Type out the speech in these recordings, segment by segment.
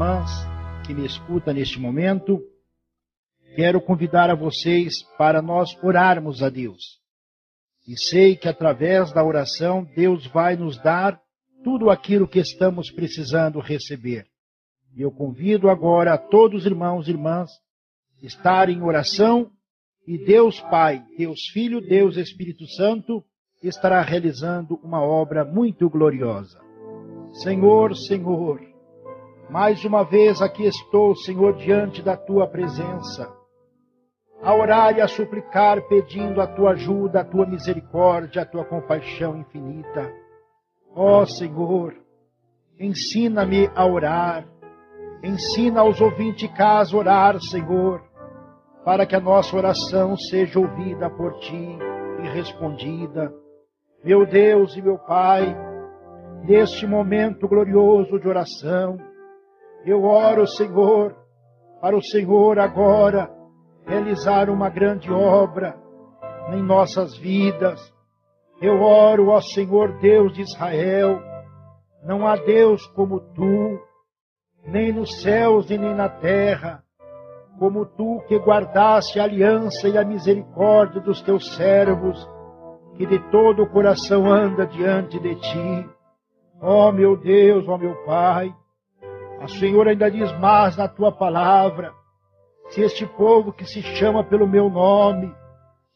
irmãs que me escutam neste momento, quero convidar a vocês para nós orarmos a Deus. E sei que através da oração Deus vai nos dar tudo aquilo que estamos precisando receber. E eu convido agora a todos os irmãos e irmãs estarem em oração e Deus Pai, Deus Filho, Deus Espírito Santo estará realizando uma obra muito gloriosa. Senhor, Senhor, mais uma vez aqui estou, Senhor, diante da tua presença, a orar e a suplicar, pedindo a tua ajuda, a tua misericórdia, a tua compaixão infinita. Ó Senhor, ensina-me a orar, ensina aos ouvintes de casa a orar, Senhor, para que a nossa oração seja ouvida por ti e respondida. Meu Deus e meu Pai, neste momento glorioso de oração, eu oro, Senhor, para o Senhor agora realizar uma grande obra em nossas vidas. Eu oro, ó Senhor Deus de Israel, não há Deus como tu, nem nos céus e nem na terra, como tu que guardaste a aliança e a misericórdia dos teus servos, que de todo o coração anda diante de ti. Ó meu Deus, ó meu Pai, a Senhor ainda diz mais na tua palavra, se este povo que se chama pelo meu nome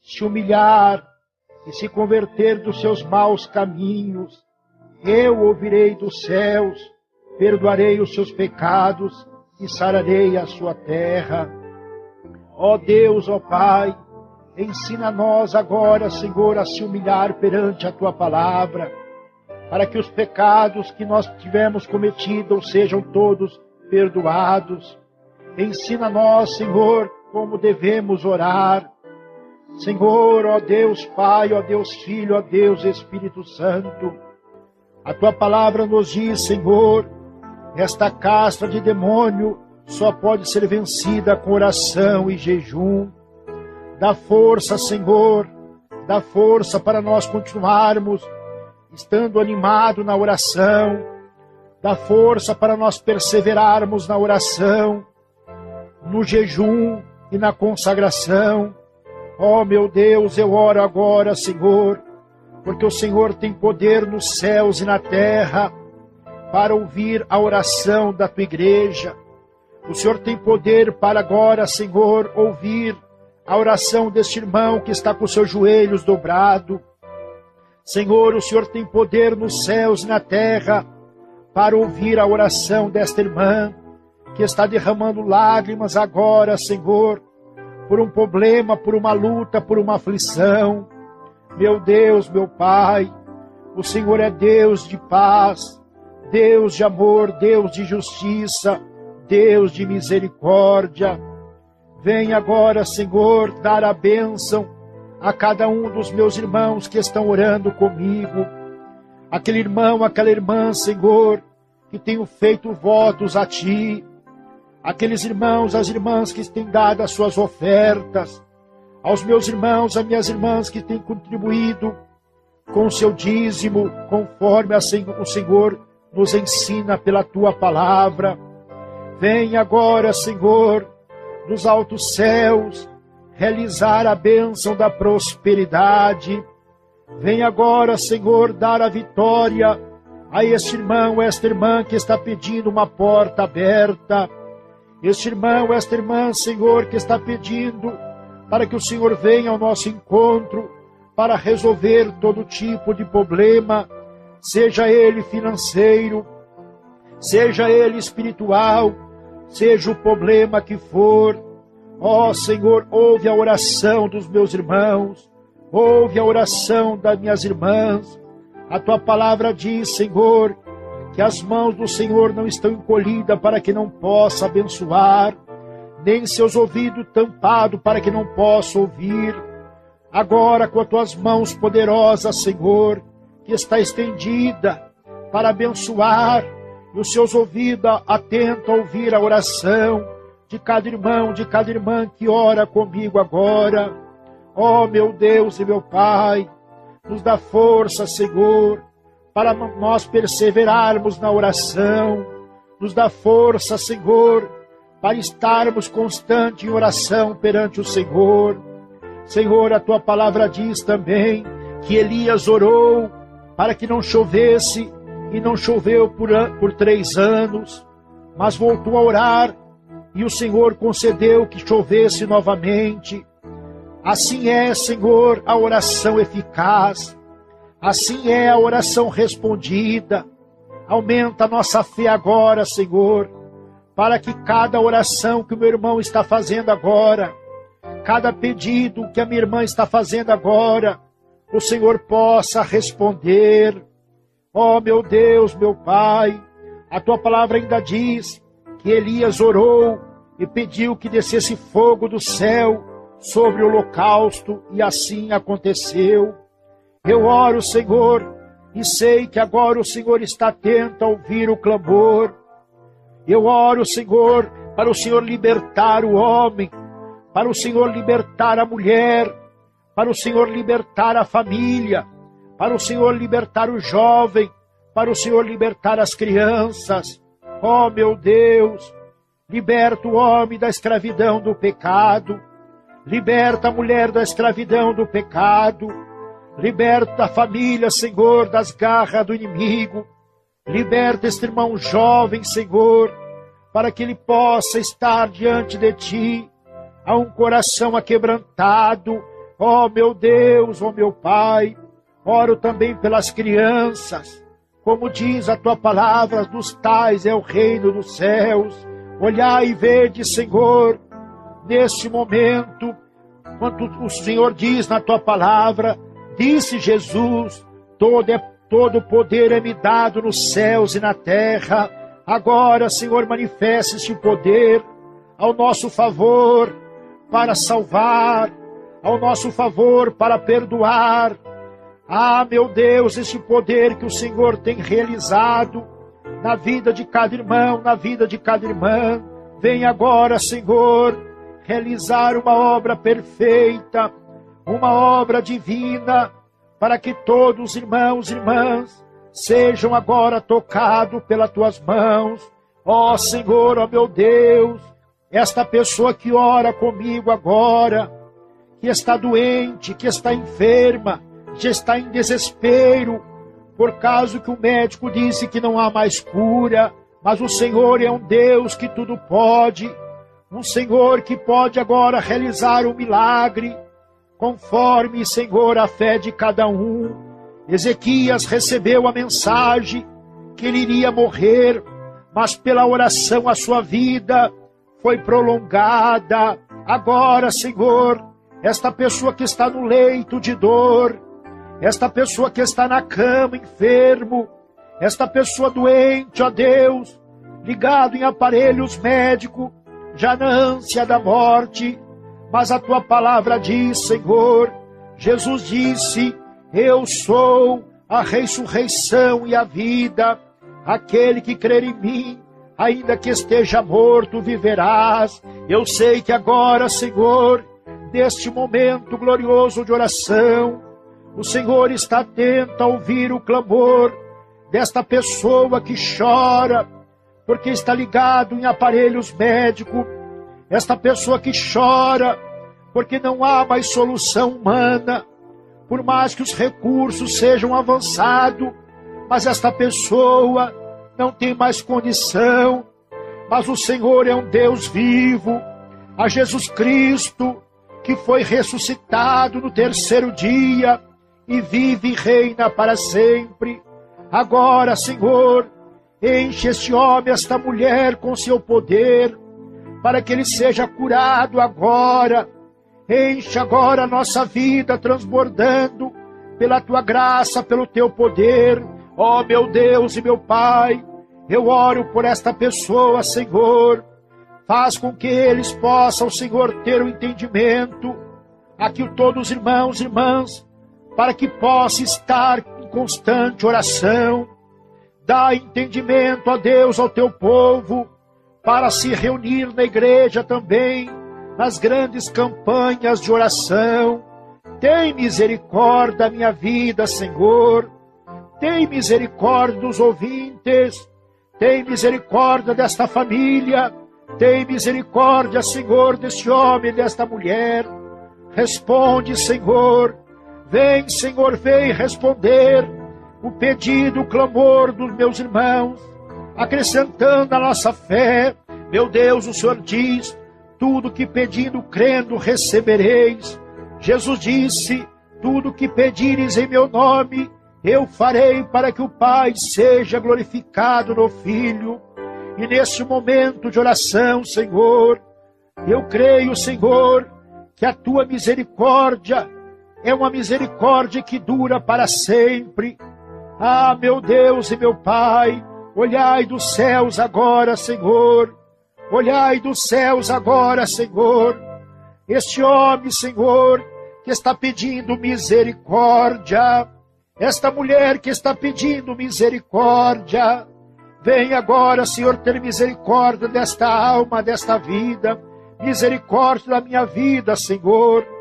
se humilhar e se converter dos seus maus caminhos, eu ouvirei dos céus, perdoarei os seus pecados e sararei a sua terra. Ó Deus, ó Pai, ensina nós agora, Senhor, a se humilhar perante a tua palavra, para que os pecados que nós tivemos cometido sejam todos perdoados. Ensina nós, Senhor, como devemos orar. Senhor, ó Deus Pai, ó Deus Filho, ó Deus Espírito Santo, a tua palavra nos diz, Senhor, esta casta de demônio só pode ser vencida com oração e jejum. Dá força, Senhor, dá força para nós continuarmos estando animado na oração. Dá força para nós perseverarmos na oração, no jejum e na consagração. Oh, meu Deus, eu oro agora, Senhor, porque o Senhor tem poder nos céus e na terra para ouvir a oração da tua igreja. O Senhor tem poder para agora, Senhor, ouvir a oração deste irmão que está com seus joelhos dobrados. Senhor, o Senhor tem poder nos céus e na terra para ouvir a oração desta irmã que está derramando lágrimas agora, Senhor, por um problema, por uma luta, por uma aflição. Meu Deus, meu Pai, o Senhor é Deus de paz, Deus de amor, Deus de justiça, Deus de misericórdia. Vem agora, Senhor, dar a bênção a cada um dos meus irmãos que estão orando comigo. Aquele irmão, aquela irmã, Senhor, que tenho feito votos a Ti. Aqueles irmãos, as irmãs que têm dado as suas ofertas. Aos meus irmãos, as minhas irmãs que têm contribuído com o seu dízimo, conforme o Senhor nos ensina pela Tua palavra. Vem agora, Senhor, dos altos céus, realizar a bênção da prosperidade. Vem agora, Senhor, dar a vitória a este irmão, esta irmã que está pedindo uma porta aberta. Este irmão, esta irmã, Senhor, que está pedindo para que o Senhor venha ao nosso encontro para resolver todo tipo de problema, seja ele financeiro, seja ele espiritual, seja o problema que for. Ó oh, Senhor, ouve a oração dos meus irmãos, ouve a oração das minhas irmãs. A tua palavra diz, Senhor, que as mãos do Senhor não estão encolhidas para que não possa abençoar, nem seus ouvidos tampados para que não possa ouvir. Agora, com as tuas mãos poderosas, Senhor, que está estendida para abençoar, e os seus ouvidos atentos a ouvir a oração de cada irmão, de cada irmã que ora comigo agora. Ó oh, meu Deus e meu Pai, nos dá força, Senhor, para nós perseverarmos na oração. Nos dá força, Senhor, para estarmos constantes em oração perante o Senhor. Senhor, a tua palavra diz também que Elias orou para que não chovesse e não choveu por, por três anos, mas voltou a orar e o Senhor concedeu que chovesse novamente. Assim é, Senhor, a oração eficaz, assim é a oração respondida. Aumenta a nossa fé agora, Senhor, para que cada oração que o meu irmão está fazendo agora, cada pedido que a minha irmã está fazendo agora, o Senhor possa responder. Ó oh, meu Deus, meu Pai, a tua palavra ainda diz que Elias orou e pediu que descesse fogo do céu sobre o holocausto, e assim aconteceu. Eu oro, Senhor, e sei que agora o Senhor está atento a ouvir o clamor. Eu oro, Senhor, para o Senhor libertar o homem, para o Senhor libertar a mulher, para o Senhor libertar a família, para o Senhor libertar o jovem, para o Senhor libertar as crianças. Oh, meu Deus, liberta o homem da escravidão do pecado, liberta a mulher da escravidão do pecado, liberta a família, Senhor, das garras do inimigo, liberta este irmão jovem, Senhor, para que ele possa estar diante de ti, a um coração aquebrantado, ó oh, meu Deus, ó oh, meu Pai, oro também pelas crianças, como diz a tua palavra, dos tais é o reino dos céus. Olhai e vede, Senhor, nesse momento, quando o Senhor diz na tua palavra, disse Jesus: todo é todo poder é me dado nos céus e na terra. Agora, Senhor, manifeste esse poder ao nosso favor para salvar, ao nosso favor para perdoar, ah, meu Deus, esse poder que o Senhor tem realizado na vida de cada irmão, na vida de cada irmã, vem agora, Senhor, realizar uma obra perfeita, uma obra divina, para que todos os irmãos e irmãs sejam agora tocados pelas tuas mãos. Ó oh, Senhor, ó oh, meu Deus, esta pessoa que ora comigo agora, que está doente, que está enferma, já está em desespero, por causa que o médico disse que não há mais cura. mas o Senhor é um Deus que tudo pode, um Senhor que pode agora realizar um milagre, conforme, Senhor, a fé de cada um. Ezequias recebeu a mensagem que ele iria morrer, mas pela oração a sua vida foi prolongada. Agora, Senhor, esta pessoa que está no leito de dor, esta pessoa que está na cama enfermo, esta pessoa doente, ó Deus, ligado em aparelhos médicos, já na ânsia da morte, mas a tua palavra diz, Senhor, Jesus disse: Eu sou a ressurreição e a vida, aquele que crer em mim, ainda que esteja morto, viverás. Eu sei que agora, Senhor, neste momento glorioso de oração, o Senhor está atento a ouvir o clamor desta pessoa que chora, porque está ligado em aparelhos médicos, esta pessoa que chora, porque não há mais solução humana, por mais que os recursos sejam avançados, mas esta pessoa não tem mais condição, mas o Senhor é um Deus vivo, a Jesus Cristo, que foi ressuscitado no terceiro dia, e vive e reina para sempre. Agora, Senhor, enche este homem, esta mulher com seu poder, para que ele seja curado agora. Enche agora a nossa vida transbordando pela tua graça, pelo teu poder. Ó oh, meu Deus e meu Pai, eu oro por esta pessoa, Senhor. Faz com que eles possam, Senhor, ter o um entendimento. Aqui todos os irmãos e irmãs para que possa estar em constante oração. Dá entendimento a Deus ao teu povo, para se reunir na igreja também, nas grandes campanhas de oração. Tem misericórdia da minha vida, Senhor. Tem misericórdia dos ouvintes. Tem misericórdia desta família. Tem misericórdia, Senhor, deste homem e desta mulher. Responde, Senhor Vem, Senhor, vem responder o pedido, o clamor dos meus irmãos, acrescentando a nossa fé. Meu Deus, o Senhor diz: tudo que pedindo, crendo, recebereis. Jesus disse: tudo que pedires em meu nome, eu farei para que o Pai seja glorificado no Filho. E nesse momento de oração, Senhor, eu creio, Senhor, que a tua misericórdia é uma misericórdia que dura para sempre. Ah, meu Deus e meu Pai, olhai dos céus agora, Senhor. Olhai dos céus agora, Senhor. Este homem, Senhor, que está pedindo misericórdia. Esta mulher que está pedindo misericórdia. Vem agora, Senhor, ter misericórdia desta alma, desta vida. Misericórdia da minha vida, Senhor.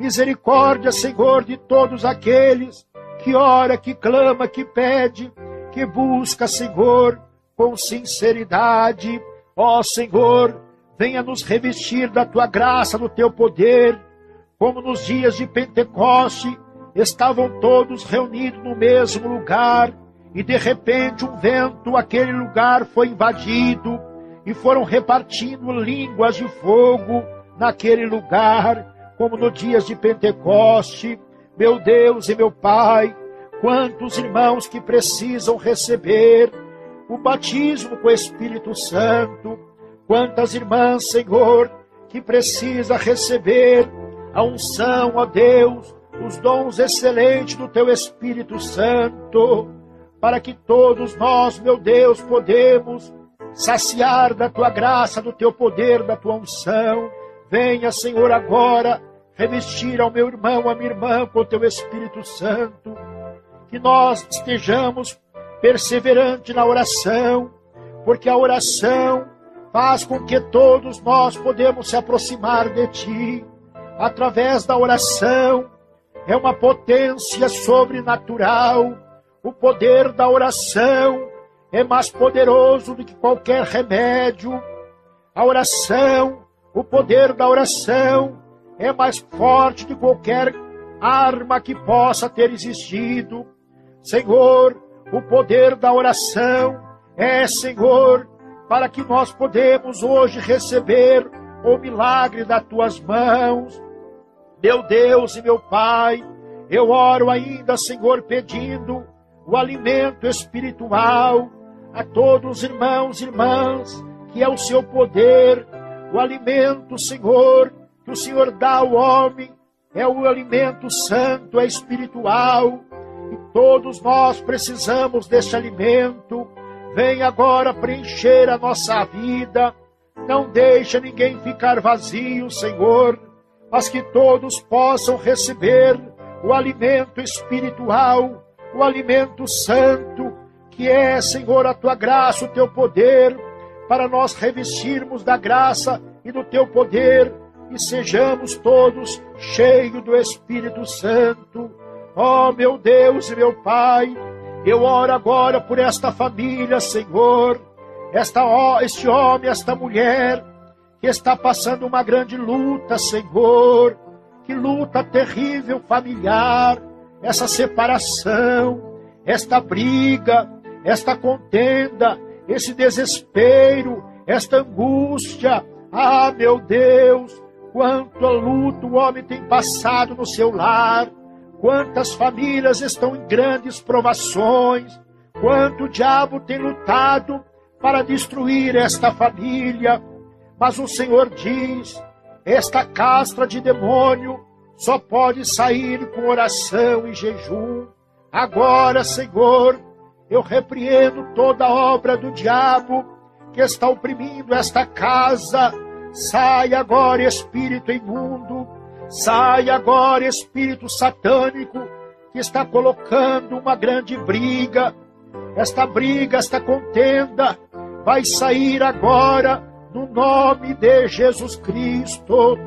Misericórdia, Senhor, de todos aqueles que ora, que clama, que pede, que busca, Senhor, com sinceridade. Ó Senhor, venha nos revestir da tua graça, do teu poder, como nos dias de Pentecoste estavam todos reunidos no mesmo lugar e de repente um vento, aquele lugar foi invadido e foram repartindo línguas de fogo naquele lugar como no dias de Pentecoste. Meu Deus e meu Pai, quantos irmãos que precisam receber o batismo com o Espírito Santo, quantas irmãs, Senhor, que precisa receber a unção, ó Deus, os dons excelentes do teu Espírito Santo, para que todos nós, meu Deus, podemos saciar da tua graça, do teu poder, da tua unção. Venha, Senhor, agora revestir ao meu irmão, à minha irmã com o teu Espírito Santo, que nós estejamos perseverantes na oração, porque a oração faz com que todos nós podemos se aproximar de ti. Através da oração é uma potência sobrenatural. O poder da oração é mais poderoso do que qualquer remédio. A oração, o poder da oração é mais forte que qualquer arma que possa ter existido. Senhor, o poder da oração é, Senhor, para que nós podemos hoje receber o milagre das tuas mãos. Meu Deus e meu Pai, eu oro ainda, Senhor, pedindo o alimento espiritual a todos os irmãos e irmãs, que é o seu poder, o alimento, Senhor, que o Senhor dá ao homem, é o alimento santo, é espiritual, e todos nós precisamos desse alimento. Vem agora preencher a nossa vida, não deixa ninguém ficar vazio, Senhor, mas que todos possam receber o alimento espiritual, o alimento santo, que é, Senhor, a tua graça, o teu poder, para nós revestirmos da graça e do teu poder e sejamos todos cheios do Espírito Santo. Ó oh, meu Deus e meu Pai, eu oro agora por esta família, Senhor, esta, este homem, esta mulher, que está passando uma grande luta, Senhor, que luta terrível familiar, essa separação, esta briga, esta contenda, esse desespero, esta angústia. Ah, meu Deus, quanto a luta o homem tem passado no seu lar, quantas famílias estão em grandes provações, quanto o diabo tem lutado para destruir esta família. Mas o Senhor diz: esta castra de demônio só pode sair com oração e jejum. Agora, Senhor, eu repreendo toda obra do diabo que está oprimindo esta casa Sai agora, espírito imundo, sai agora, espírito satânico, que está colocando uma grande briga. Esta briga, esta contenda, vai sair agora no nome de Jesus Cristo.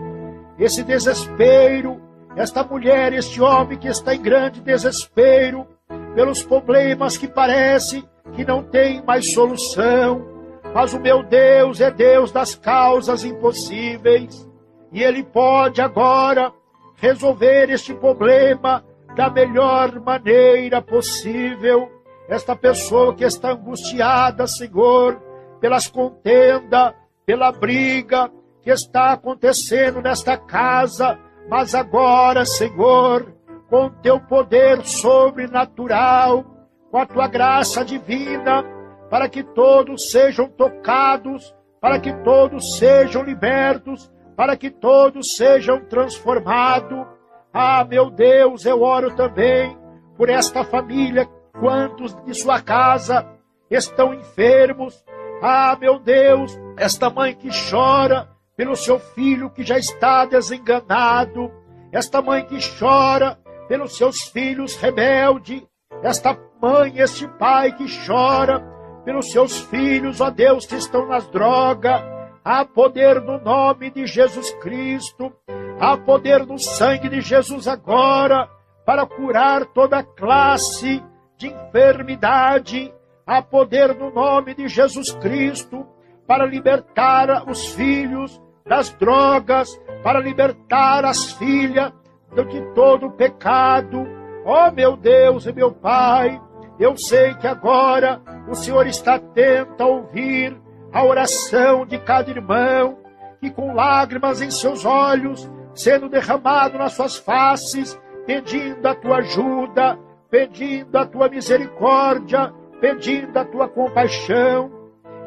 Esse desespero, esta mulher, este homem que está em grande desespero, pelos problemas que parece que não tem mais solução mas o meu Deus é Deus das causas impossíveis. E Ele pode agora resolver este problema da melhor maneira possível. Esta pessoa que está angustiada, Senhor, pelas contendas, pela briga que está acontecendo nesta casa, mas agora, Senhor, com teu poder sobrenatural, com a tua graça divina, para que todos sejam tocados, para que todos sejam libertos, para que todos sejam transformados. Ah, meu Deus, eu oro também por esta família, quantos de sua casa estão enfermos. Ah, meu Deus, esta mãe que chora pelo seu filho que já está desenganado, esta mãe que chora pelos seus filhos rebeldes, esta mãe, este pai que chora pelos seus filhos, ó Deus, que estão nas drogas. Há poder no nome de Jesus Cristo. Há poder no sangue de Jesus agora para curar toda classe de enfermidade. Há poder no nome de Jesus Cristo para libertar os filhos das drogas, para libertar as filhas de todo pecado. Ó oh, meu Deus e meu Pai, eu sei que agora o Senhor está atento a ouvir a oração de cada irmão, que com lágrimas em seus olhos, sendo derramado nas suas faces, pedindo a tua ajuda, pedindo a tua misericórdia, pedindo a tua compaixão.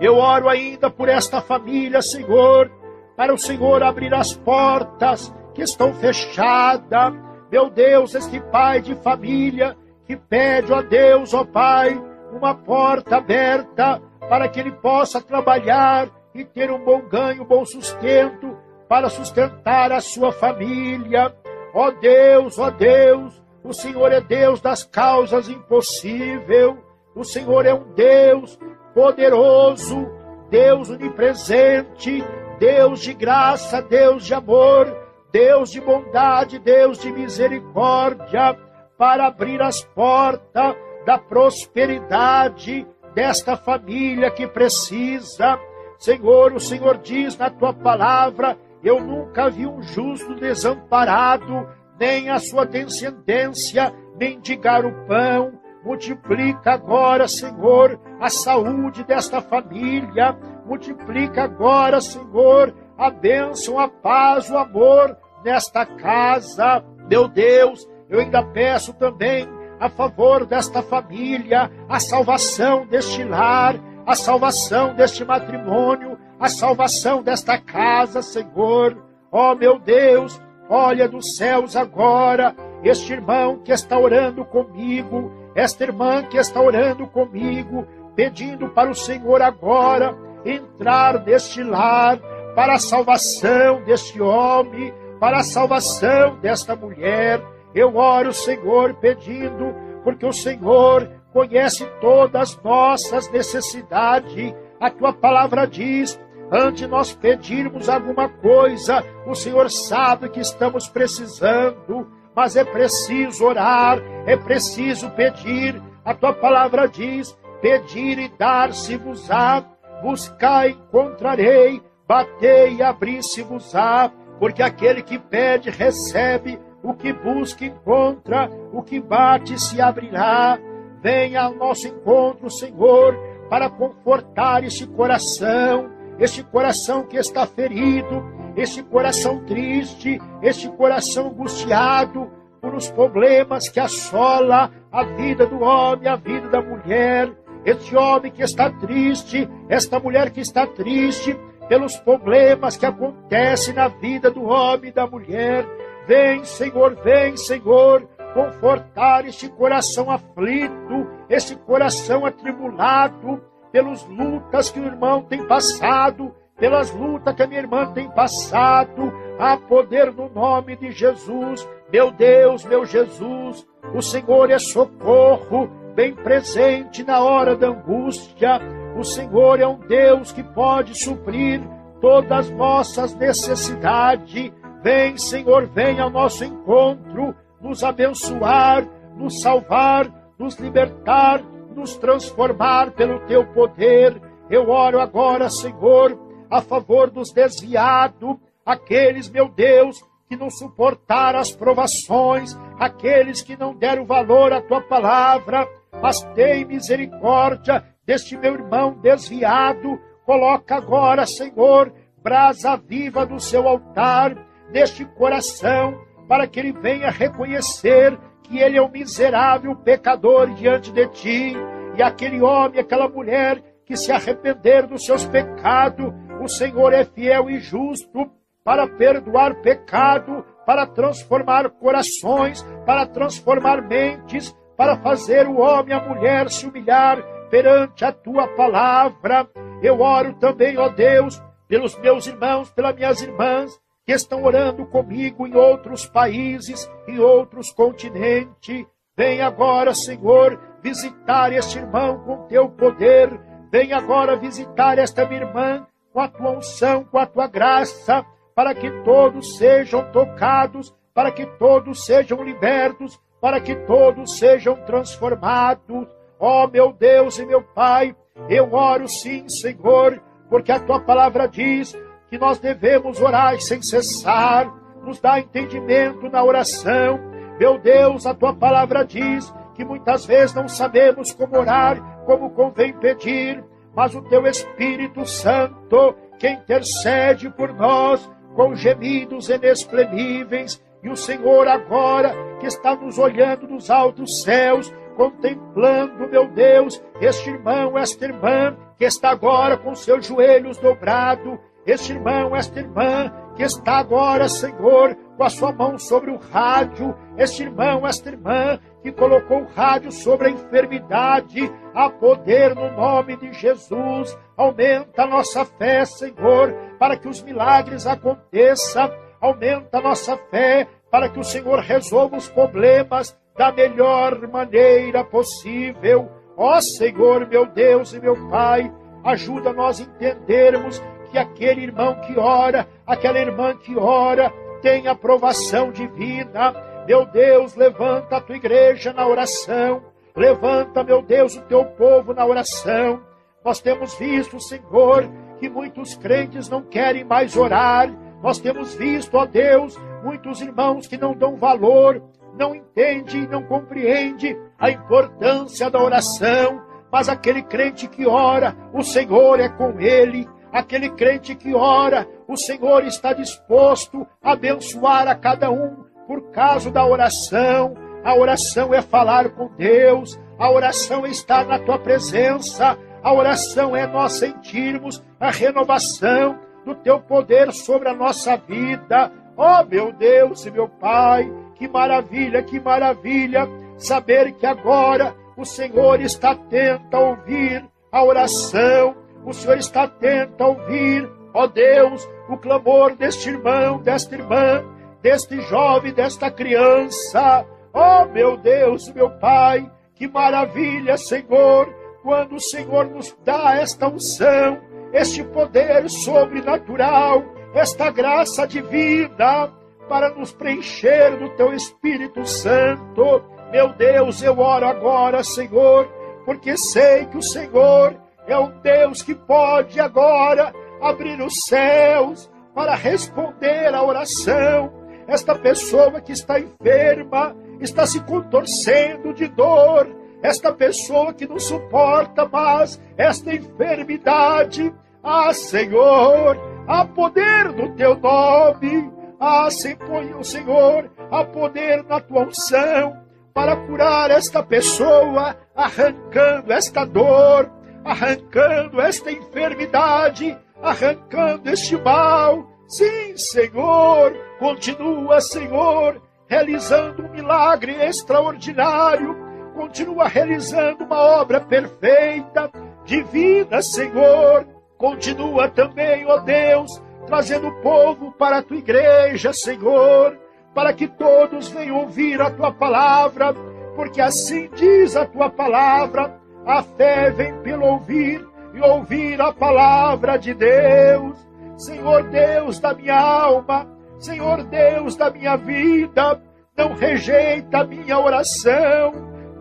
Eu oro ainda por esta família, Senhor, para o Senhor abrir as portas que estão fechadas. Meu Deus, este pai de família que pede a Deus, ó Pai, uma porta aberta para que ele possa trabalhar e ter um bom ganho, um bom sustento para sustentar a sua família. Ó Deus, ó Deus, o Senhor é Deus das causas impossíveis. O Senhor é um Deus poderoso, Deus onipresente, Deus de graça, Deus de amor, Deus de bondade, Deus de misericórdia para abrir as portas da prosperidade desta família que precisa. Senhor, o Senhor diz na tua palavra: Eu nunca vi um justo desamparado, nem a sua descendência mendigar o pão. Multiplica agora, Senhor, a saúde desta família. Multiplica agora, Senhor, a bênção, a paz, o amor nesta casa. Meu Deus, eu ainda peço também a favor desta família, a salvação deste lar, a salvação deste matrimônio, a salvação desta casa, Senhor. Ó oh, meu Deus, olha dos céus agora, este irmão que está orando comigo, esta irmã que está orando comigo, pedindo para o Senhor agora entrar neste lar, para a salvação deste homem, para a salvação desta mulher. Eu oro, Senhor, pedindo, porque o Senhor conhece todas as nossas necessidades. A tua palavra diz: antes nós pedirmos alguma coisa, o Senhor sabe que estamos precisando, mas é preciso orar, é preciso pedir. A tua palavra diz: pedir e dar-se-vos-á, buscar e encontrarei, batei e abrir-se-vos-á, porque aquele que pede recebe, o que busca encontra, o que bate se abrirá. Venha ao nosso encontro, Senhor, para confortar este coração, este coração que está ferido, este coração triste, este coração angustiado por os problemas que assola a vida do homem, a vida da mulher. Este homem que está triste, esta mulher que está triste pelos problemas que acontecem na vida do homem e da mulher. Vem, Senhor, vem, Senhor, confortar este coração aflito, este coração atribulado pelas lutas que o irmão tem passado, pelas lutas que a minha irmã tem passado. Há poder no nome de Jesus. Meu Deus, meu Jesus, o Senhor é socorro, bem presente na hora da angústia. O Senhor é um Deus que pode suprir todas as nossas necessidades. Vem, Senhor, vem ao nosso encontro, nos abençoar, nos salvar, nos libertar, nos transformar pelo teu poder. Eu oro agora, Senhor, a favor dos desviados, aqueles, meu Deus, que não suportaram as provações, aqueles que não deram valor à tua palavra, mas tem misericórdia deste meu irmão desviado. Coloca agora, Senhor, brasa viva do seu altar, neste coração, para que ele venha reconhecer que ele é um miserável pecador diante de ti, e aquele homem, aquela mulher que se arrepender dos seus pecados, o Senhor é fiel e justo para perdoar pecado, para transformar corações, para transformar mentes, para fazer o homem e a mulher se humilhar perante a tua palavra. Eu oro também, ó Deus, pelos meus irmãos, pelas minhas irmãs, que estão orando comigo em outros países, em outros continentes. Vem agora, Senhor, visitar este irmão com teu poder. Vem agora visitar esta minha irmã com a tua unção, com a tua graça, para que todos sejam tocados, para que todos sejam libertos, para que todos sejam transformados. Ó oh, meu Deus e meu Pai, eu oro sim, Senhor, porque a tua palavra diz que nós devemos orar sem cessar, nos dá entendimento na oração. Meu Deus, a tua palavra diz que muitas vezes não sabemos como orar, como convém pedir, mas o teu Espírito Santo, que intercede por nós com gemidos inexprimíveis, e o Senhor agora que está nos olhando dos altos céus, contemplando, meu Deus, este irmão, esta irmã, que está agora com seus joelhos dobrados, este irmão, esta irmã, que está agora, Senhor, com a sua mão sobre o rádio, este irmão, esta irmã, que colocou o rádio sobre a enfermidade, a poder no nome de Jesus. Aumenta a nossa fé, Senhor, para que os milagres aconteçam. Aumenta a nossa fé para que o Senhor resolva os problemas da melhor maneira possível. Ó Senhor, meu Deus e meu Pai, ajuda nós a entendermos que aquele irmão que ora, aquela irmã que ora, tem aprovação divina. Meu Deus, levanta a tua igreja na oração. Levanta, meu Deus, o teu povo na oração. Nós temos visto, Senhor, que muitos crentes não querem mais orar. Nós temos visto, ó Deus, muitos irmãos que não dão valor, não entendem, não compreendem a importância da oração. mas aquele crente que ora, o Senhor é com ele. Aquele crente que ora, o Senhor está disposto a abençoar a cada um por causa da oração. A oração é falar com Deus, a oração é estar na tua presença, a oração é nós sentirmos a renovação do teu poder sobre a nossa vida. Oh, meu Deus e meu Pai, que maravilha, que maravilha saber que agora o Senhor está atento a ouvir a oração, o Senhor está atento a ouvir, ó Deus, o clamor deste irmão, desta irmã, deste jovem, desta criança. Ó meu Deus, meu Pai, que maravilha, Senhor, quando o Senhor nos dá esta unção, este poder sobrenatural, esta graça de vida para nos preencher do teu Espírito Santo meu Deus, eu oro agora, Senhor, porque sei que o Senhor é um Deus que pode agora abrir os céus para responder à oração. Esta pessoa que está enferma, está se contorcendo de dor, esta pessoa que não suporta mais esta enfermidade. Ah, Senhor, há poder no teu nome. Ah, Senhor, há poder na tua unção para curar esta pessoa, arrancando esta dor, arrancando esta enfermidade, arrancando este mal. Sim, Senhor, continua, Senhor, realizando um milagre extraordinário, continua realizando uma obra perfeita, divina, Senhor. Continua também, ó Deus, trazendo o povo para a tua igreja, Senhor para que todos venham ouvir a tua palavra, porque assim diz a tua palavra: a fé vem pelo ouvir e ouvir a palavra de Deus. Senhor Deus da minha alma, Senhor Deus da minha vida, não rejeita a minha oração,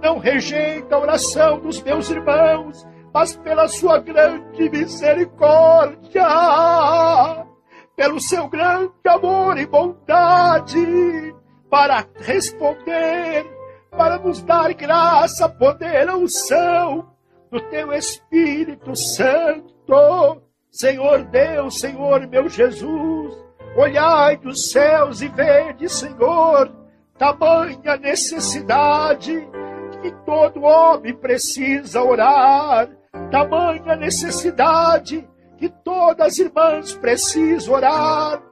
não rejeita a oração dos meus irmãos, mas pela sua grande misericórdia pelo seu grande amor e bondade, para responder, para nos dar graça, poder, unção do teu Espírito Santo. Senhor Deus, Senhor meu Jesus, olhai dos céus e vede, Senhor, tamanha necessidade que todo homem precisa orar, tamanha necessidade que todas as irmãs precisam orar,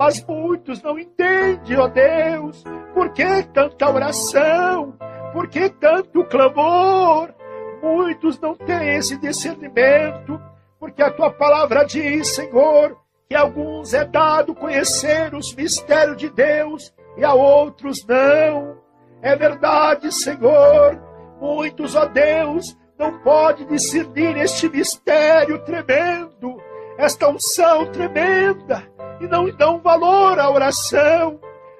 mas muitos não entendem, ó Deus, por que tanta oração, por que tanto clamor? Muitos não têm esse discernimento, porque a tua palavra diz, Senhor, que a alguns é dado conhecer os mistérios de Deus e a outros não. É verdade, Senhor, muitos, ó Deus, não pode discernir este mistério tremendo, esta unção tremenda, e não dão valor à oração.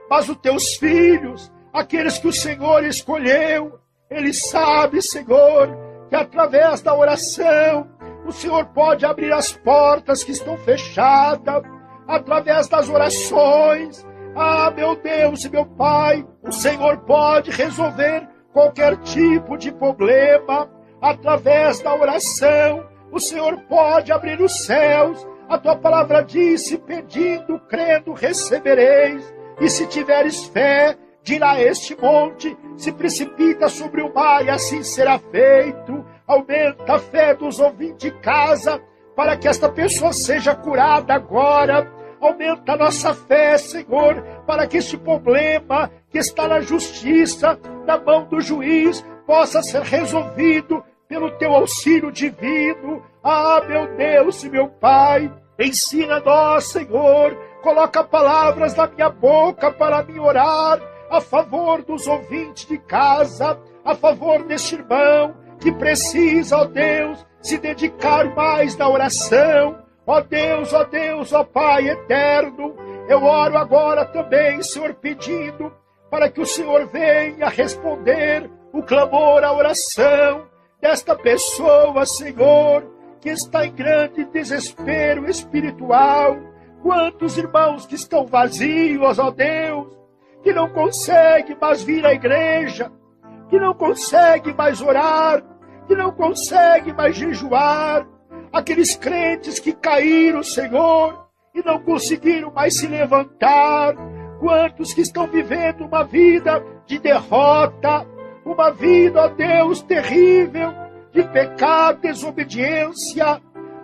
Mas os teus filhos, aqueles que o Senhor escolheu, eles sabem, Senhor, que através da oração o Senhor pode abrir as portas que estão fechadas, através das orações. Ah, meu Deus e meu Pai, o Senhor pode resolver qualquer tipo de problema através da oração, o Senhor pode abrir os céus. A tua palavra disse: pedindo, crendo, recebereis. E se tiveres fé, dirá este monte: se precipita sobre o mar, e assim será feito. Aumenta a fé dos ouvintes de casa, para que esta pessoa seja curada agora. Aumenta a nossa fé, Senhor, para que este problema que está na justiça, na mão do juiz, possa ser resolvido pelo teu auxílio divino. Ah, meu Deus e meu Pai, ensina-nos, Senhor, coloca palavras na minha boca para me orar a favor dos ouvintes de casa, a favor deste irmão que precisa, ó Deus, se dedicar mais na oração. Ó Deus, ó Deus, ó Pai eterno, eu oro agora também, Senhor, pedindo para que o Senhor venha responder o clamor, a oração desta pessoa, Senhor, que está em grande desespero espiritual. Quantos irmãos que estão vazios, ó Deus, que não conseguem mais vir à igreja, que não conseguem mais orar, que não consegue mais jejuar, aqueles crentes que caíram, Senhor, e não conseguiram mais se levantar, quantos que estão vivendo uma vida de derrota, uma vida, ó Deus, terrível, de pecado, desobediência.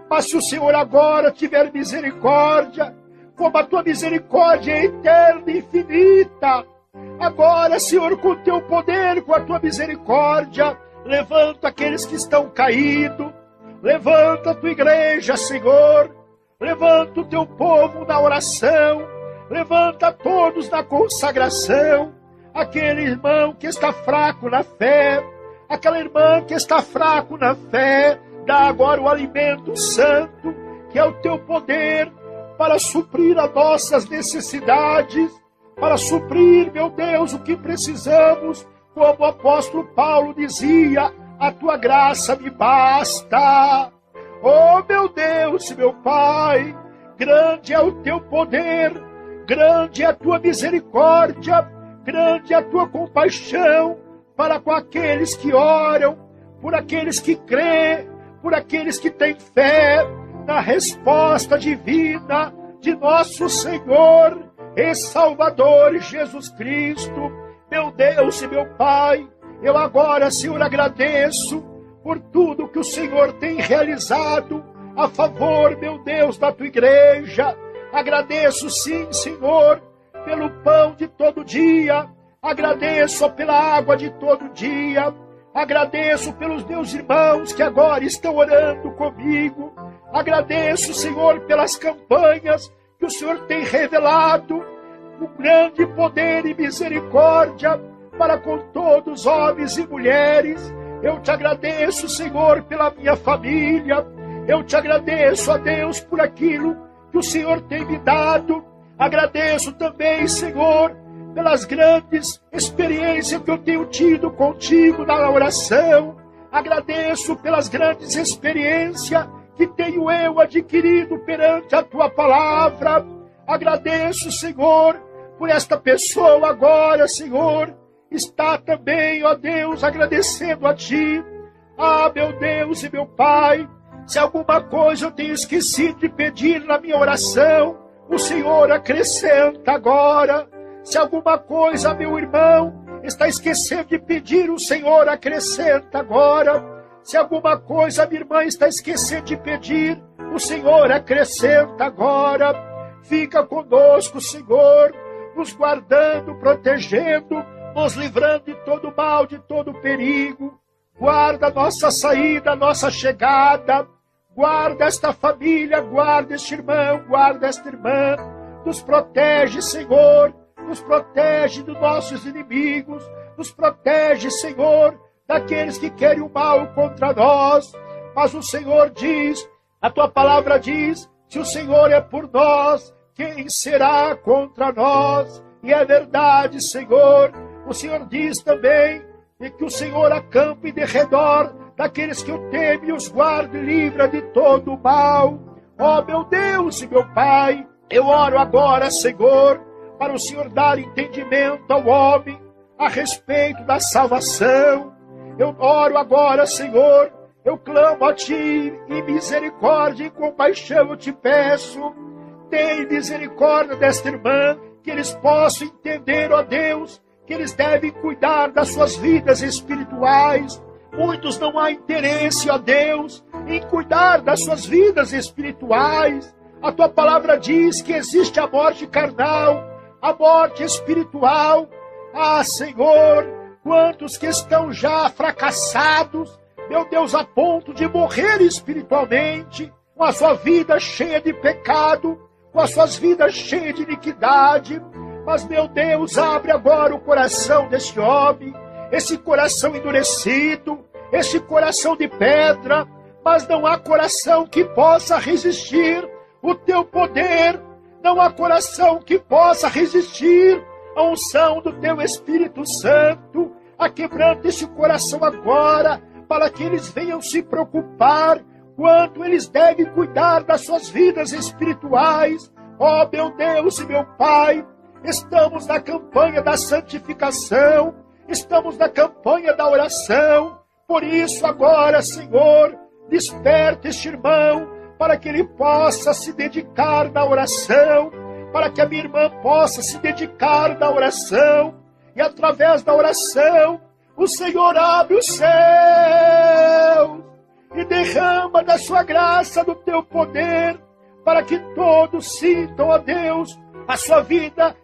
Mas se o Senhor agora tiver misericórdia, como a tua misericórdia é eterna e infinita, agora, Senhor, com o teu poder, com a tua misericórdia, levanta aqueles que estão caídos, levanta a tua igreja, Senhor, levanta o teu povo na oração, levanta todos na consagração, aquele irmão que está fraco na fé, aquela irmã que está fraco na fé, dá agora o alimento santo, que é o teu poder, para suprir as nossas necessidades, para suprir, meu Deus, o que precisamos, como o apóstolo Paulo dizia: a tua graça me basta. Oh, meu Deus, meu Pai, grande é o teu poder, grande é a tua misericórdia, grande é a tua compaixão para com aqueles que oram, por aqueles que crêem, por aqueles que têm fé na resposta divina de nosso Senhor e Salvador Jesus Cristo. Meu Deus e meu Pai, eu agora, Senhor, agradeço por tudo que o Senhor tem realizado a favor, meu Deus, da tua igreja. Agradeço, sim, Senhor, pelo pão de todo dia. Agradeço pela água de todo dia. Agradeço pelos meus irmãos que agora estão orando comigo. Agradeço, Senhor, pelas campanhas que o Senhor tem revelado, o grande poder e misericórdia para com todos, homens e mulheres. Eu te agradeço, Senhor, pela minha família. Eu te agradeço, a Deus, por aquilo que o Senhor tem me dado. Agradeço também, Senhor, pelas grandes experiências que eu tenho tido contigo na oração. Agradeço pelas grandes experiências que tenho eu adquirido perante a tua palavra. Agradeço, Senhor, por esta pessoa agora, Senhor, está também, ó Deus, agradecendo a ti. Ah, meu Deus e meu Pai, se alguma coisa eu tenho esquecido de pedir na minha oração, o Senhor acrescenta agora. Se alguma coisa, meu irmão, está esquecendo de pedir, o Senhor acrescenta agora. Se alguma coisa, minha irmã, está esquecendo de pedir, o Senhor acrescenta agora. Fica conosco, Senhor, nos guardando, protegendo, nos livrando de todo mal, de todo perigo. Guarda nossa saída, nossa chegada. Guarda esta família, guarda este irmão, guarda esta irmã. Nos protege, Senhor nos protege dos nossos inimigos, nos protege, Senhor, daqueles que querem o mal contra nós. Mas o Senhor diz, a tua palavra diz: se o Senhor é por nós, quem será contra nós? E é verdade, Senhor. O Senhor diz também que o Senhor acampe de redor daqueles que o temem e os guarde e livra de todo o mal. Ó meu Deus e meu Pai, eu oro agora, Senhor, para o Senhor dar entendimento ao homem a respeito da salvação. Eu oro agora, Senhor, eu clamo a Ti em misericórdia e compaixão eu te peço. Tem misericórdia desta irmã, que eles possam entender, ó Deus, que eles devem cuidar das suas vidas espirituais. Muitos não há interesse, ó Deus, em cuidar das suas vidas espirituais. A tua palavra diz que existe a morte carnal, a morte espiritual. Ah, Senhor, quantos que estão já fracassados, meu Deus, a ponto de morrer espiritualmente, com a sua vida cheia de pecado, com as suas vidas cheias de iniquidade. Mas, meu Deus, abre agora o coração desse homem, esse coração endurecido, esse coração de pedra, mas não há coração que possa resistir o teu poder, não há coração que possa resistir à unção do teu Espírito Santo. A quebrando esse coração agora, para que eles venham se preocupar quanto eles devem cuidar das suas vidas espirituais. Ó oh, meu Deus e meu Pai, estamos na campanha da santificação, estamos na campanha da oração, Por isso, agora, Senhor, desperta este irmão para que ele possa se dedicar na oração, para que a minha irmã possa se dedicar na oração, e através da oração, o Senhor abre os céus e derrama da sua graça, do teu poder, para que todos sintam, a Deus, a sua vida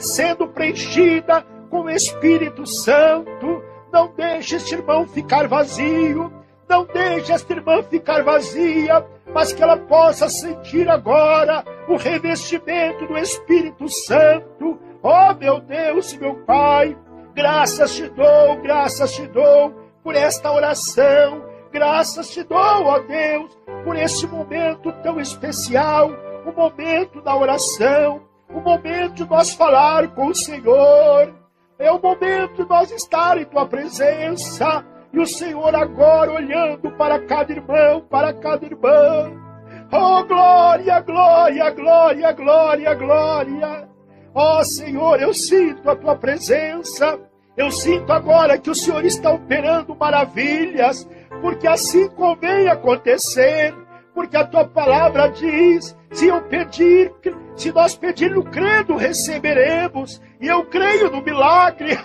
sendo preenchida com o Espírito Santo. Não deixe este irmão ficar vazio, não deixe esta irmã ficar vazia, mas que ela possa sentir agora o revestimento do Espírito Santo. Oh meu Deus e meu Pai, graças te dou, graças te dou por esta oração, graças te dou, ó Deus, por este momento tão especial, o momento da oração, o momento de nós falar com o Senhor, é o momento de nós estar em tua presença e o Senhor agora olhando para cada irmão, para cada irmã. Oh, glória, glória, glória, glória, glória. Oh, Senhor, eu sinto a tua presença. Eu sinto agora que o Senhor está operando maravilhas, porque assim convém acontecer, porque a tua palavra diz: se eu pedir, se nós pedirmos crendo, receberemos. E eu creio no milagre.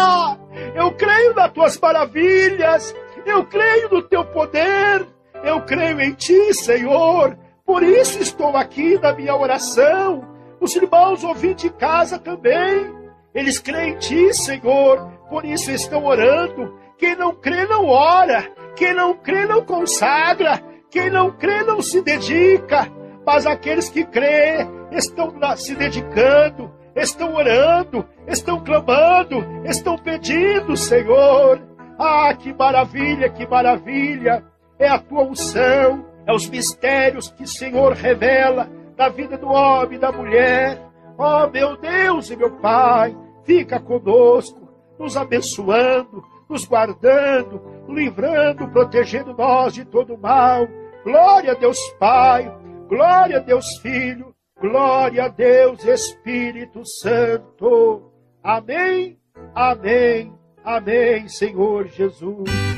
eu creio nas tuas maravilhas. Eu creio no teu poder. Eu creio em ti, Senhor. Por isso estou aqui na minha oração. Os irmãos ouvindo de casa também. Eles creem em ti, Senhor. Por isso estão orando. Quem não crê, não ora. Quem não crê, não consagra. Quem não crê, não se dedica. Mas aqueles que crê estão se dedicando, estão orando, estão clamando, estão pedindo, Senhor. Ah, que maravilha, que maravilha! É a tua unção, é os mistérios que o Senhor revela na vida do homem e da mulher. Oh, meu Deus e meu Pai, fica conosco, nos abençoando, nos guardando, livrando, protegendo nós de todo mal. Glória a Deus Pai, Glória a Deus Filho, glória a Deus Espírito Santo. Amém, amém, amém, Senhor Jesus.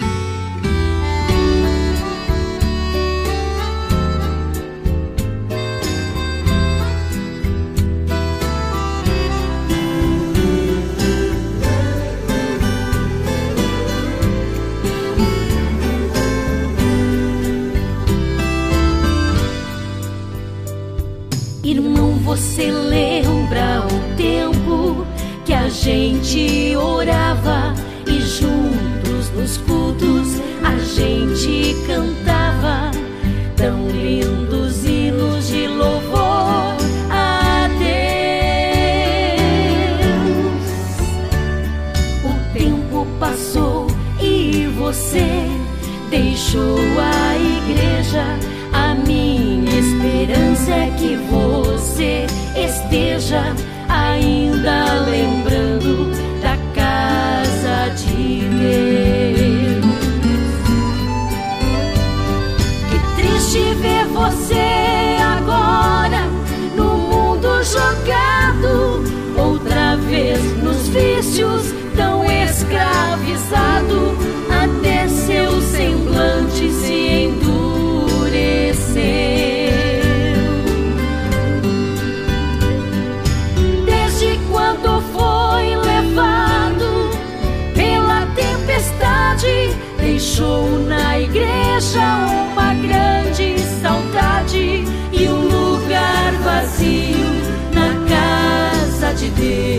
Você lembra o tempo que a gente orava e juntos nos cultos a gente cantava tão lindos hinos de louvor a Deus. O tempo passou e você deixou a igreja. A minha esperança é que você esteja ainda lembrando da casa de Deus. Que triste ver você agora no mundo jogado, outra vez nos vícios, tão escravizado, deixou na igreja uma grande saudade e um lugar vazio na casa de Deus.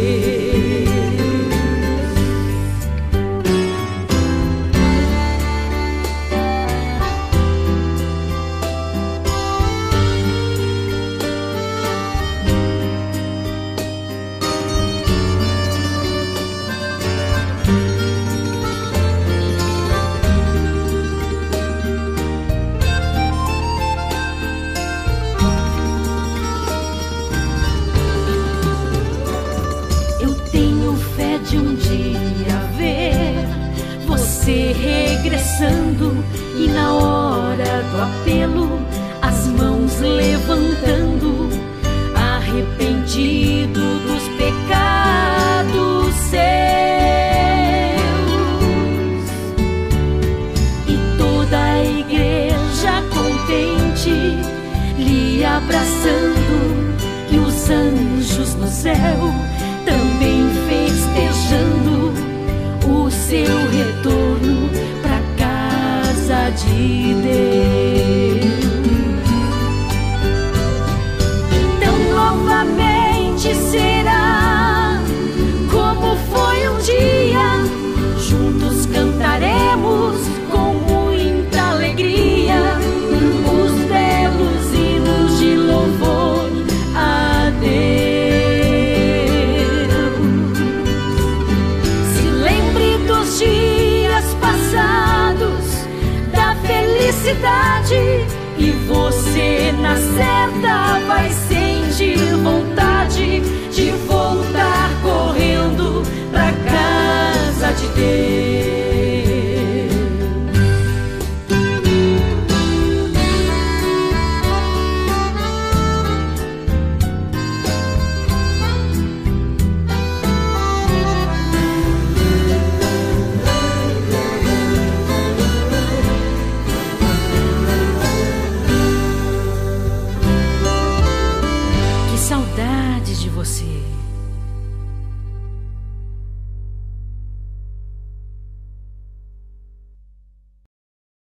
Abraçando e os anjos no céu também festejando o seu retorno para casa de Deus. Felicidade, e você na certa vai sentir vontade de voltar correndo pra casa de Deus.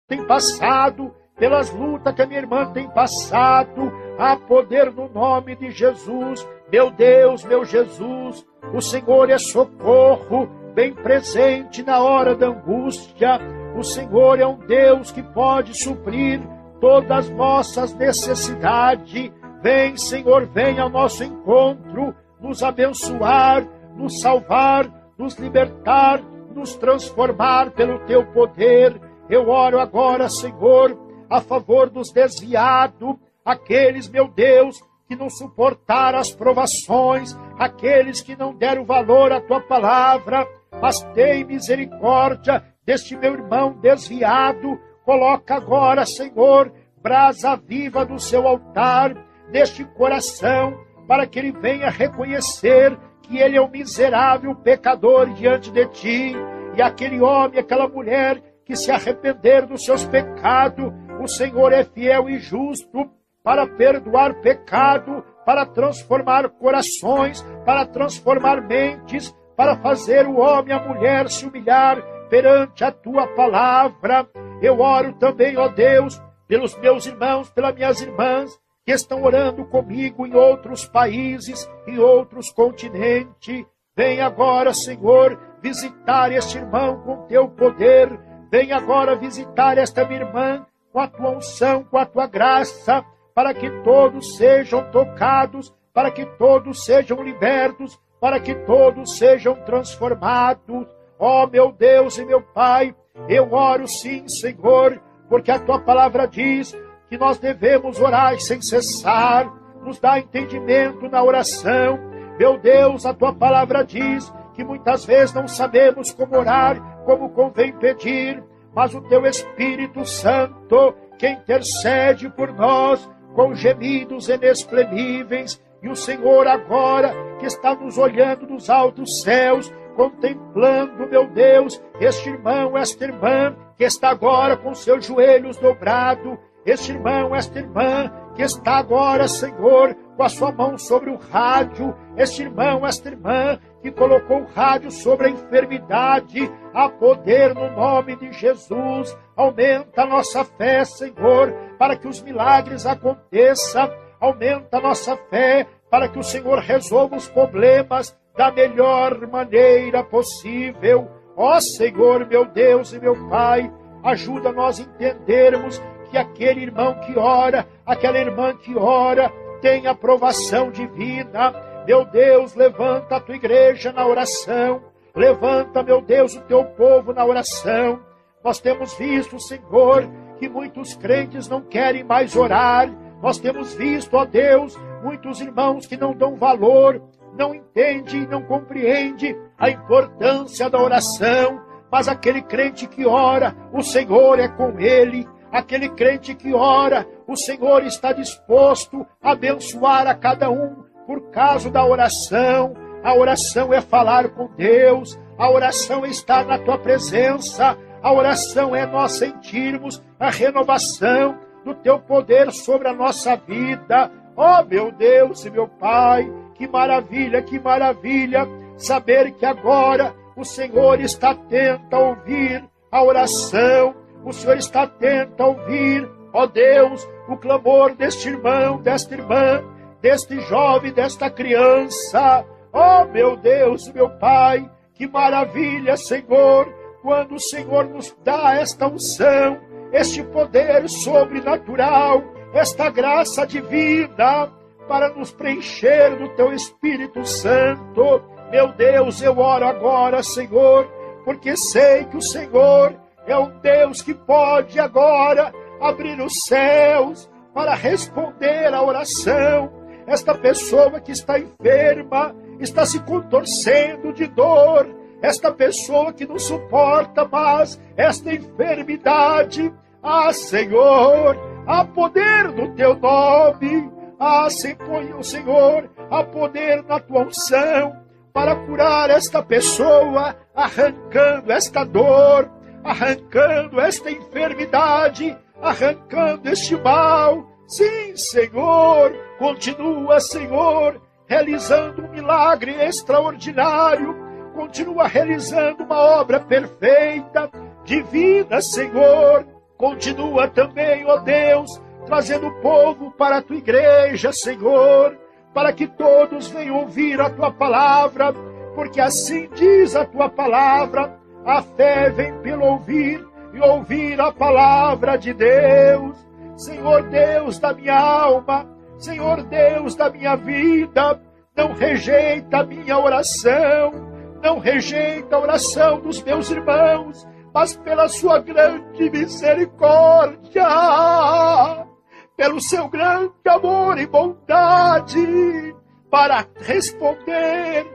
Tem passado, pelas lutas que a minha irmã tem passado, há poder no nome de Jesus. Meu Deus, meu Jesus, o Senhor é socorro, bem presente na hora da angústia. O Senhor é um Deus que pode suprir todas as nossas necessidades. Vem, Senhor, vem ao nosso encontro, nos abençoar, nos salvar, nos libertar, nos transformar pelo teu poder. Eu oro agora, Senhor, a favor dos desviados, aqueles, meu Deus, que não suportaram as provações, aqueles que não deram valor à tua palavra, mas tem misericórdia deste meu irmão desviado. Coloca agora, Senhor, brasa viva do seu altar, neste coração, para que ele venha reconhecer que ele é um miserável pecador diante de ti, e aquele homem, aquela mulher que se arrepender dos seus pecados, o Senhor é fiel e justo para perdoar pecado, para transformar corações, para transformar mentes, para fazer o homem e a mulher se humilhar perante a tua palavra. Eu oro também, ó Deus, pelos meus irmãos, pelas minhas irmãs, que estão orando comigo em outros países, em outros continentes. Vem agora, Senhor, visitar este irmão com teu poder. Vem agora visitar esta minha irmã com a tua unção, com a tua graça, para que todos sejam tocados, para que todos sejam libertos, para que todos sejam transformados. Ó oh, meu Deus e meu Pai, eu oro sim, Senhor, porque a tua palavra diz que nós devemos orar sem cessar, nos dá entendimento na oração. Meu Deus, a tua palavra diz que muitas vezes não sabemos como orar, como convém pedir, mas o teu Espírito Santo que intercede por nós com gemidos inexprimíveis, e o Senhor agora que está nos olhando dos altos céus, contemplando, meu Deus, este irmão, esta irmã que está agora com seus joelhos dobrados, este irmão, esta irmã que está agora, Senhor, com a sua mão sobre o rádio, este irmão, esta irmã que colocou o rádio sobre a enfermidade, há poder no nome de Jesus. Aumenta a nossa fé, Senhor, para que os milagres aconteçam. Aumenta a nossa fé para que o Senhor resolva os problemas da melhor maneira possível. Ó Senhor, meu Deus e meu Pai, ajuda nós a entendermos que aquele irmão que ora, aquela irmã que ora, tem aprovação divina. Meu Deus, levanta a tua igreja na oração. Levanta, meu Deus, o teu povo na oração. Nós temos visto, Senhor, que muitos crentes não querem mais orar. Nós temos visto, ó Deus, muitos irmãos que não dão valor, não entendem e não compreendem a importância da oração. Mas aquele crente que ora, o Senhor é com ele. Aquele crente que ora, o Senhor está disposto a abençoar a cada um por causa da oração. A oração é falar com Deus, a oração é estar na tua presença, a oração é nós sentirmos a renovação do teu poder sobre a nossa vida. Oh, meu Deus e meu Pai, que maravilha, que maravilha saber que agora o Senhor está atento a ouvir a oração, o Senhor está atento a ouvir, ó Deus, o clamor deste irmão, desta irmã, deste jovem, desta criança. Oh, meu Deus, meu Pai, que maravilha, Senhor, quando o Senhor nos dá esta unção, este poder sobrenatural, esta graça divina para nos preencher do teu Espírito Santo. Meu Deus, eu oro agora, Senhor, porque sei que o Senhor é um Deus que pode agora abrir os céus para responder à oração. Esta pessoa que está enferma, está se contorcendo de dor, esta pessoa que não suporta mais esta enfermidade. Ah, Senhor, há poder no teu nome. Ah, Senhor, há poder na tua unção para curar esta pessoa, arrancando esta dor, arrancando esta enfermidade, arrancando este mal. Sim, Senhor, continua, Senhor, realizando um milagre extraordinário, continua realizando uma obra perfeita, divina, Senhor. Continua também, ó Deus, trazendo o povo para a tua igreja, Senhor, para que todos venham ouvir a tua palavra, porque assim diz a tua palavra: a fé vem pelo ouvir e ouvir a palavra de Deus. Senhor Deus da minha alma, Senhor Deus da minha vida, não rejeita a minha oração, não rejeita a oração dos meus irmãos, mas pela sua grande misericórdia, pelo seu grande amor e bondade, para responder,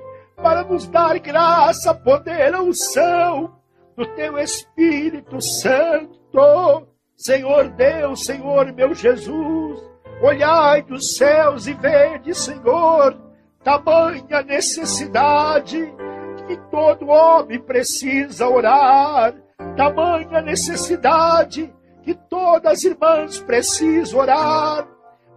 para nos dar graça, poder, unção do teu Espírito Santo. Senhor Deus, Senhor meu Jesus, olhai dos céus e vede, Senhor, tamanha necessidade que todo homem precisa orar, tamanha necessidade que todas as irmãs precisam orar,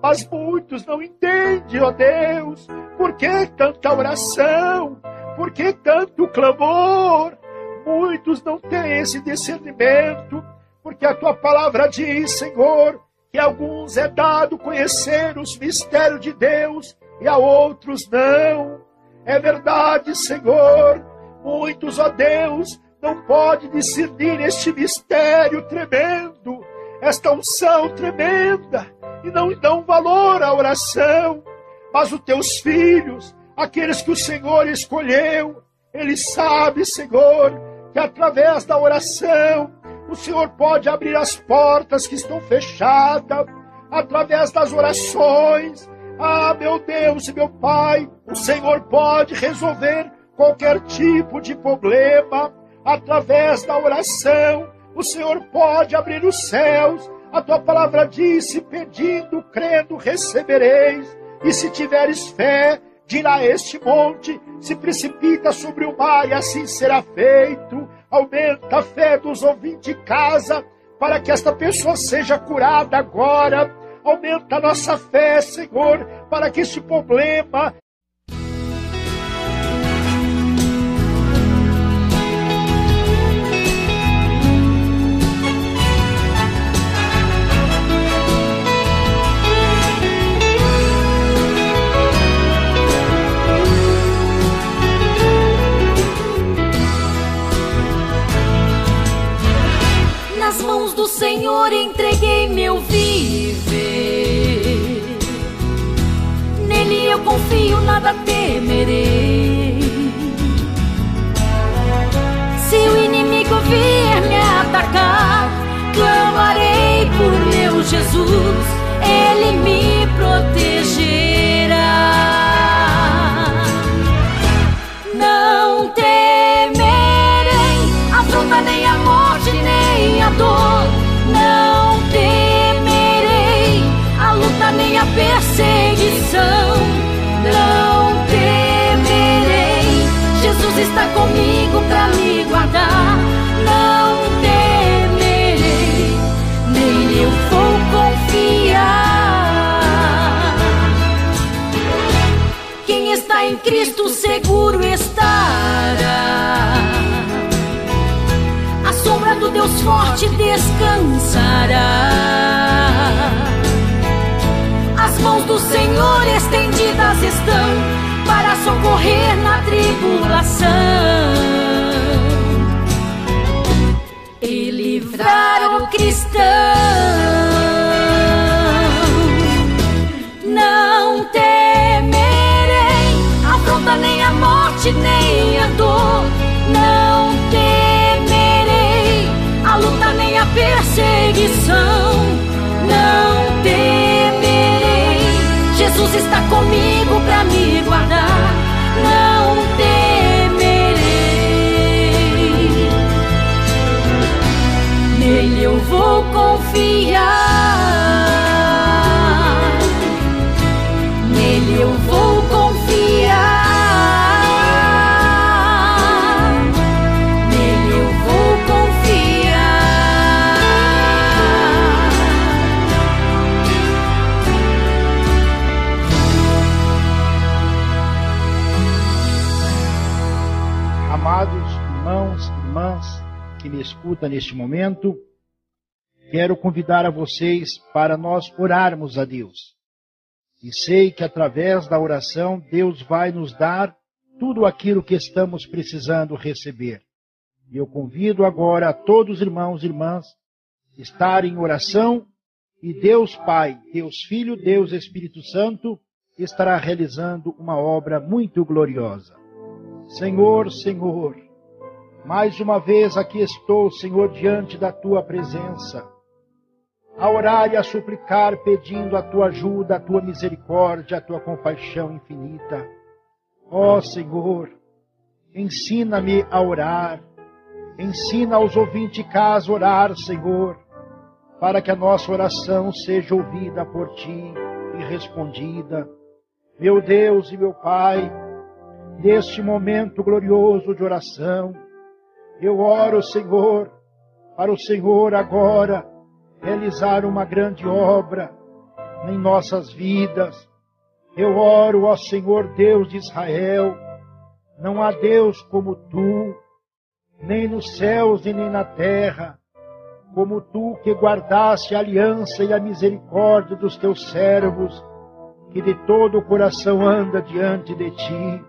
mas muitos não entendem, ó Deus, por que tanta oração, por que tanto clamor, muitos não têm esse discernimento, porque a tua palavra diz, Senhor, que a alguns é dado conhecer os mistérios de Deus e a outros não. É verdade, Senhor, muitos, ó Deus, não podem discernir este mistério tremendo, esta unção tremenda, e não dão valor à oração. Mas os teus filhos, aqueles que o Senhor escolheu, eles sabem, Senhor, que através da oração o Senhor pode abrir as portas que estão fechadas, através das orações. Ah, meu Deus e meu Pai, o Senhor pode resolver qualquer tipo de problema através da oração. O Senhor pode abrir os céus. A tua palavra disse: pedindo, crendo, recebereis. E se tiveres fé, dirá este monte, se precipita sobre o mar, e assim será feito. Aumenta a fé dos ouvintes de casa, para que esta pessoa seja curada agora. Aumenta a nossa fé, Senhor, para que este problema Senhor entreguei meu viver. Nele eu confio, nada temerei. Se o inimigo vier me atacar, clamarei por meu Jesus, ele me protegerá. Não temerei afronta nem a morte, nem a dor comigo pra me guardar. Não temerei, nem eu vou confiar. Quem está em Cristo seguro estará. A sombra do Deus forte descansará. As mãos do Senhor estendidas estão socorrer na tribulação e livrar o cristão. morte nem a dor, não temerei a luta nem a perseguição, não temerei. Jesus está comigo para me guardar, não temerei. Eu vou confiar, que me escuta neste momento, quero convidar a vocês para nós orarmos a Deus. E sei que através da oração Deus vai nos dar tudo aquilo que estamos precisando receber. E eu convido agora a todos os irmãos e irmãs estar em oração e Deus Pai, Deus Filho, Deus Espírito Santo estará realizando uma obra muito gloriosa. Senhor, Senhor, mais uma vez aqui estou, Senhor, diante da tua presença, a orar e a suplicar, pedindo a tua ajuda, a tua misericórdia, a tua compaixão infinita. Ó oh, Senhor, ensina-me a orar, ensina aos ouvintes de a orar, Senhor, para que a nossa oração seja ouvida por ti e respondida. Meu Deus e meu Pai, neste momento glorioso de oração, eu oro, Senhor, para o Senhor agora realizar uma grande obra em nossas vidas. Eu oro, ó Senhor Deus de Israel, não há Deus como tu, nem nos céus e nem na terra, como tu que guardaste a aliança e a misericórdia dos teus servos, que de todo o coração anda diante de ti.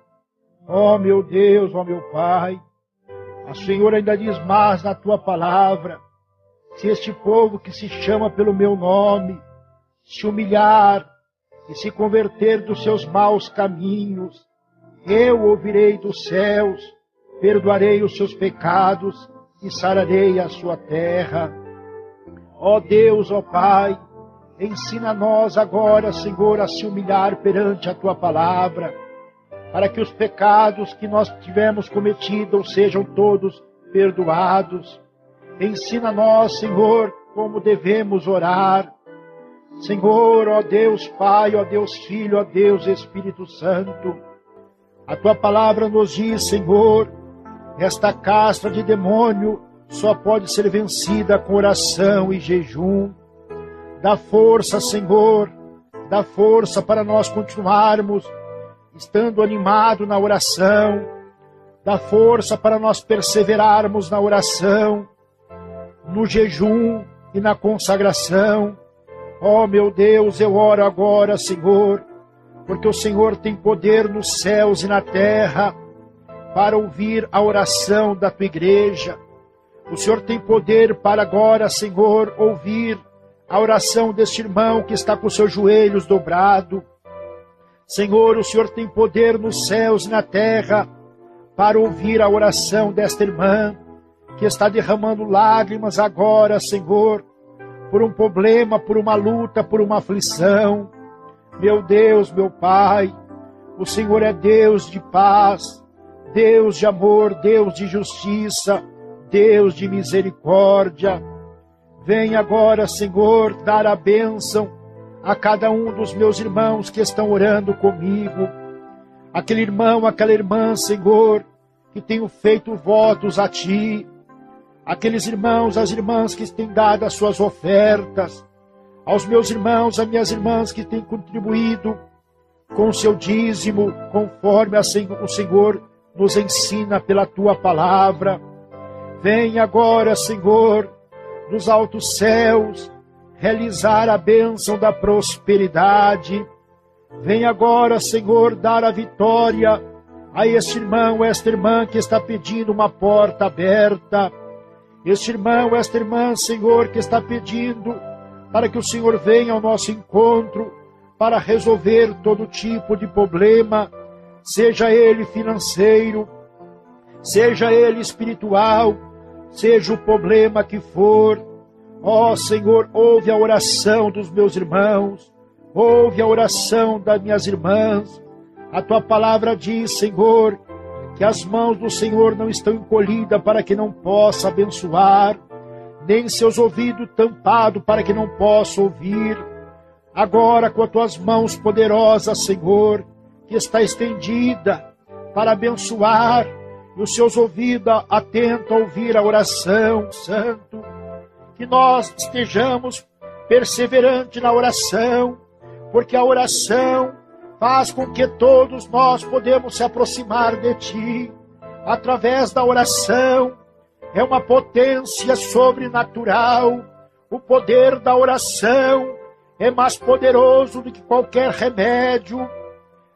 Ó meu Deus, ó meu Pai, a Senhor ainda diz mais na tua palavra: se este povo que se chama pelo meu nome se humilhar e se converter dos seus maus caminhos, eu ouvirei dos céus, perdoarei os seus pecados e sararei a sua terra. Ó Deus, ó Pai, ensina-nós agora, Senhor, a se humilhar perante a tua palavra para que os pecados que nós tivemos cometido sejam todos perdoados. Ensina-nós, Senhor, como devemos orar. Senhor, ó Deus Pai, ó Deus Filho, ó Deus Espírito Santo, a tua palavra nos diz, Senhor, esta castra de demônio só pode ser vencida com oração e jejum. Dá força, Senhor, dá força para nós continuarmos estando animado na oração, dá força para nós perseverarmos na oração, no jejum e na consagração. Ó oh, meu Deus, eu oro agora, Senhor, porque o Senhor tem poder nos céus e na terra para ouvir a oração da tua igreja. O Senhor tem poder para agora, Senhor, ouvir a oração deste irmão que está com seus joelhos dobrados Senhor, o Senhor tem poder nos céus e na terra para ouvir a oração desta irmã que está derramando lágrimas agora, Senhor, por um problema, por uma luta, por uma aflição. Meu Deus, meu Pai, o Senhor é Deus de paz, Deus de amor, Deus de justiça, Deus de misericórdia. Vem agora, Senhor, dar a bênção a cada um dos meus irmãos que estão orando comigo, aquele irmão, aquela irmã, Senhor, que tenho feito votos a Ti, aqueles irmãos, as irmãs que têm dado as suas ofertas, aos meus irmãos, as minhas irmãs que têm contribuído com seu dízimo, conforme o Senhor nos ensina pela tua palavra. Vem agora, Senhor, dos altos céus, realizar a bênção da prosperidade. Vem agora, Senhor, dar a vitória a este irmão, esta irmã que está pedindo uma porta aberta. Este irmão, esta irmã, Senhor, que está pedindo para que o Senhor venha ao nosso encontro para resolver todo tipo de problema, seja ele financeiro, seja ele espiritual, seja o problema que for. Ó oh, Senhor, ouve a oração dos meus irmãos, ouve a oração das minhas irmãs. A tua palavra diz, Senhor, que as mãos do Senhor não estão encolhidas para que não possa abençoar, nem seus ouvidos tampados para que não possa ouvir. Agora, com as tuas mãos poderosas, Senhor, que está estendida para abençoar, e os seus ouvidos atentos a ouvir a oração, Santo, que nós estejamos perseverantes na oração, porque a oração faz com que todos nós podemos se aproximar de Ti. Através da oração, é uma potência sobrenatural. O poder da oração é mais poderoso do que qualquer remédio.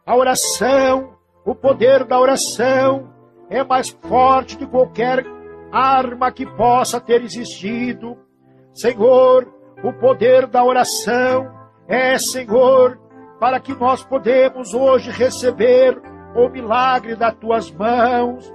A oração, o poder da oração é mais forte de qualquer arma que possa ter existido. Senhor, o poder da oração é, Senhor, para que nós podemos hoje receber o milagre das tuas mãos.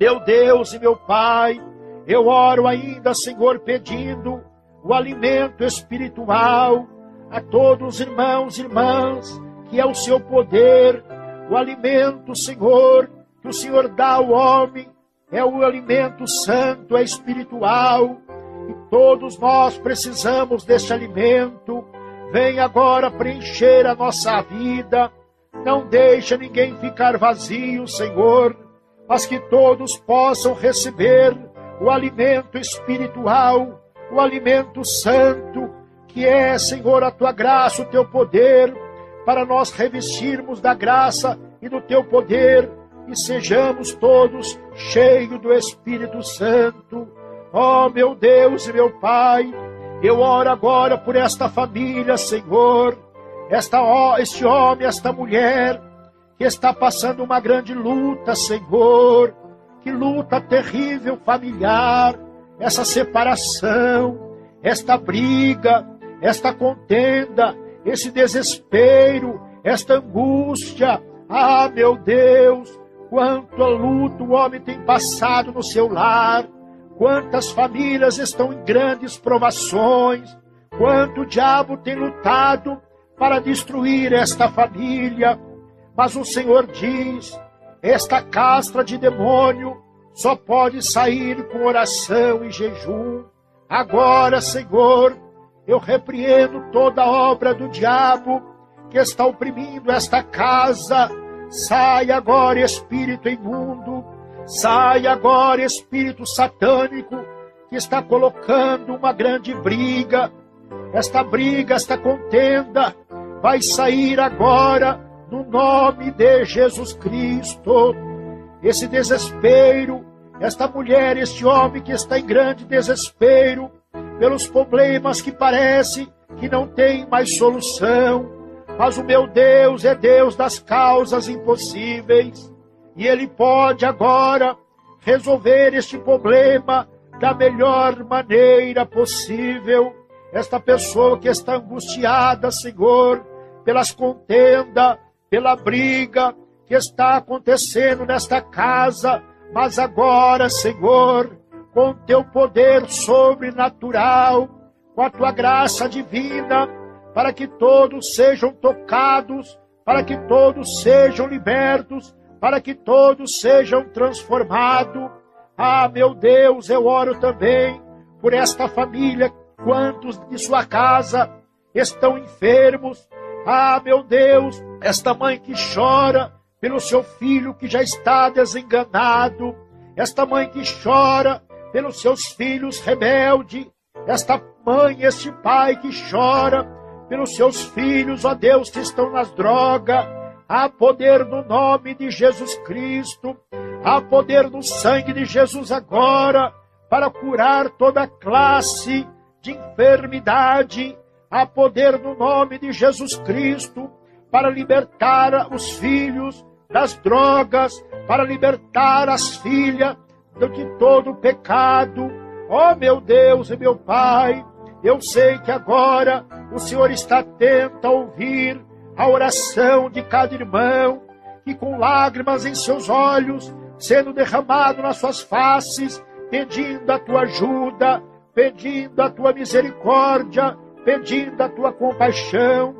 Meu Deus e meu Pai, eu oro ainda, Senhor, pedindo o alimento espiritual a todos os irmãos e irmãs, que é o seu poder, o alimento, Senhor, que o Senhor dá ao homem, é o alimento santo, é espiritual, todos nós precisamos desse alimento. Vem agora preencher a nossa vida, não deixa ninguém ficar vazio, Senhor, mas que todos possam receber o alimento espiritual, o alimento santo, que é, Senhor, a tua graça, o teu poder, para nós revestirmos da graça e do teu poder e sejamos todos cheios do Espírito Santo. Ó oh, meu Deus e meu Pai, eu oro agora por esta família, Senhor, esta, este homem, esta mulher, que está passando uma grande luta, Senhor, que luta terrível familiar, essa separação, esta briga, esta contenda, esse desespero, esta angústia. Ah, meu Deus, quanto a luta o homem tem passado no seu lar, quantas famílias estão em grandes provações, quanto o diabo tem lutado para destruir esta família. Mas o Senhor diz: esta castra de demônio só pode sair com oração e jejum. Agora, Senhor, eu repreendo toda obra do diabo que está oprimindo esta casa. Sai agora, espírito imundo. Sai agora, espírito satânico que está colocando uma grande briga. Esta briga, esta contenda vai sair agora no nome de Jesus Cristo. Esse desespero, esta mulher, este homem que está em grande desespero, pelos problemas que parece que não tem mais solução. Mas o meu Deus é Deus das causas impossíveis e Ele pode agora resolver este problema da melhor maneira possível. Esta pessoa que está angustiada, Senhor, pelas contendas, pela briga que está acontecendo nesta casa, mas agora, Senhor, com teu poder sobrenatural, com a tua graça divina, para que todos sejam tocados, para que todos sejam libertos, para que todos sejam transformados. Ah, meu Deus, eu oro também por esta família, quantos de sua casa estão enfermos. Ah, meu Deus, esta mãe que chora pelo seu filho que já está desenganado, esta mãe que chora pelos seus filhos rebeldes, esta mãe, este pai que chora pelos seus filhos, ó Deus, que estão nas drogas. Há poder no nome de Jesus Cristo. Há poder no sangue de Jesus agora para curar toda classe de enfermidade. Há poder no nome de Jesus Cristo para libertar os filhos das drogas, para libertar as filhas de todo o pecado. Oh, meu Deus e meu Pai, eu sei que agora o Senhor está atento a ouvir a oração de cada irmão, que com lágrimas em seus olhos, sendo derramado nas suas faces, pedindo a tua ajuda, pedindo a tua misericórdia, pedindo a tua compaixão.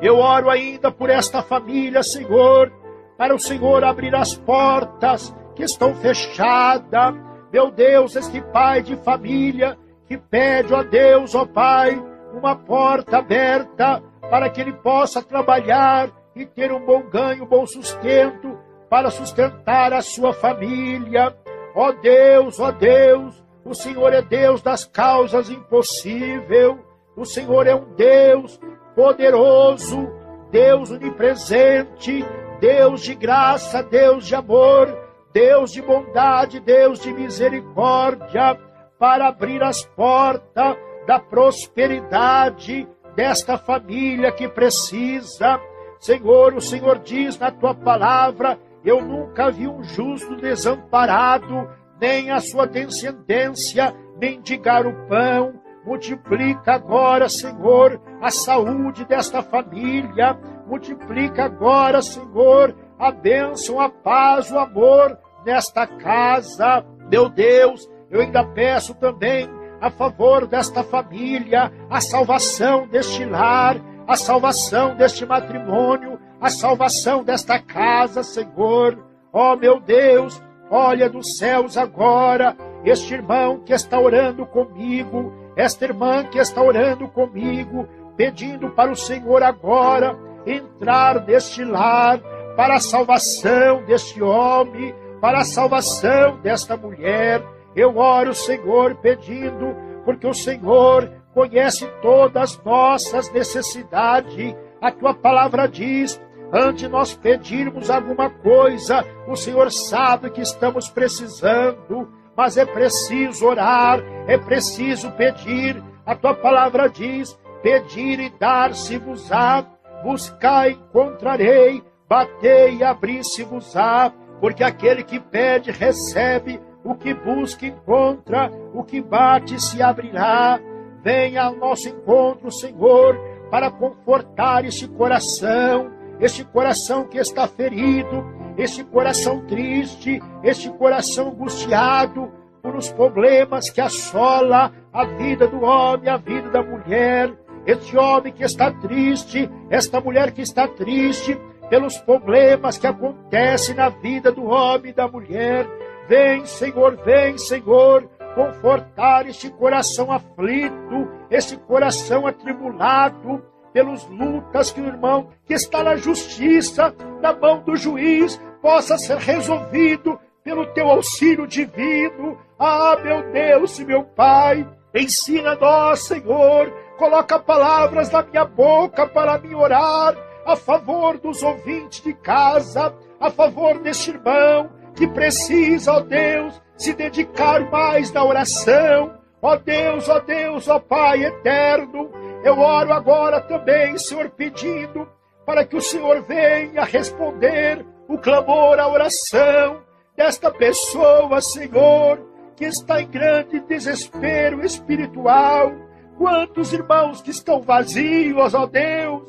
Eu oro ainda por esta família, Senhor, para o Senhor abrir as portas que estão fechadas. Meu Deus, este pai de família que pede a Deus, ó Pai, uma porta aberta para que ele possa trabalhar e ter um bom ganho, um bom sustento para sustentar a sua família. Ó Deus, ó Deus, o Senhor é Deus das causas impossíveis. O Senhor é um Deus poderoso, Deus onipresente, Deus de graça, Deus de amor, Deus de bondade, Deus de misericórdia para abrir as portas da prosperidade desta família que precisa. Senhor, o Senhor diz na tua palavra: Eu nunca vi um justo desamparado, nem a sua descendência mendigar o pão. Multiplica agora, Senhor, a saúde desta família. Multiplica agora, Senhor, a bênção, a paz, o amor nesta casa. Meu Deus, eu ainda peço também a favor desta família, a salvação deste lar, a salvação deste matrimônio, a salvação desta casa, Senhor. Ó oh, meu Deus, olha dos céus agora, este irmão que está orando comigo, esta irmã que está orando comigo, pedindo para o Senhor agora entrar neste lar, para a salvação deste homem, para a salvação desta mulher. Eu oro, Senhor, pedindo, porque o Senhor conhece todas as nossas necessidades. A tua palavra diz: antes de nós pedirmos alguma coisa, o Senhor sabe que estamos precisando, mas é preciso orar, é preciso pedir. A tua palavra diz: pedir e dar-se-vos-á, buscar e encontrarei, batei e abrir-se-vos-á, porque aquele que pede recebe o que busca encontra, o que bate se abrirá. Venha ao nosso encontro, Senhor, para confortar esse coração, esse coração que está ferido, esse coração triste, esse coração angustiado por os problemas que assola a vida do homem, a vida da mulher. Esse homem que está triste, esta mulher que está triste pelos problemas que acontecem na vida do homem e da mulher. Vem, Senhor, vem, Senhor, confortar este coração aflito, esse coração atribulado pelos lutas que o irmão que está na justiça, na mão do juiz, possa ser resolvido pelo teu auxílio divino. Ah, meu Deus e meu Pai, ensina-nos, Senhor, coloca palavras na minha boca para me orar a favor dos ouvintes de casa, a favor deste irmão, que precisa, ó Deus, se dedicar mais na oração. Ó Deus, ó Deus, ó Pai eterno, eu oro agora também, Senhor, pedindo para que o Senhor venha responder o clamor, a oração desta pessoa, Senhor, que está em grande desespero espiritual. Quantos irmãos que estão vazios, ó Deus,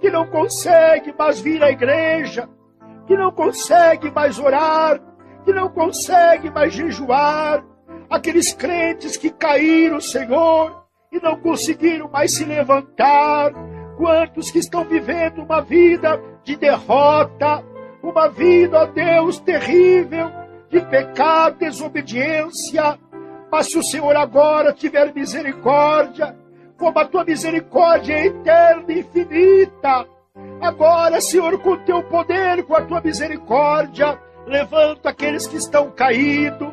que não conseguem mais vir à igreja, que não consegue mais orar, que não consegue mais jejuar, aqueles crentes que caíram, Senhor, e não conseguiram mais se levantar, quantos que estão vivendo uma vida de derrota, uma vida, ó Deus, terrível, de pecado, desobediência, mas se o Senhor agora tiver misericórdia, como a tua misericórdia é eterna e infinita, Agora, Senhor, com o teu poder, com a tua misericórdia, levanta aqueles que estão caídos,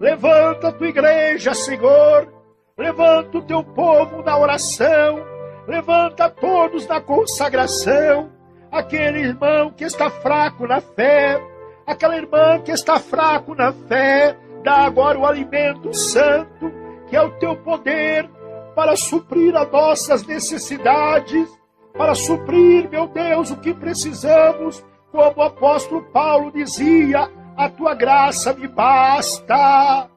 levanta a tua igreja, Senhor, levanta o teu povo na oração, Levanta todos na consagração. Aquele irmão que está fraco na fé, aquela irmã que está fraco na fé, dá agora o alimento santo, que é o teu poder para suprir as nossas necessidades, para suprir, meu Deus, o que precisamos, como o apóstolo Paulo dizia, a tua graça me basta.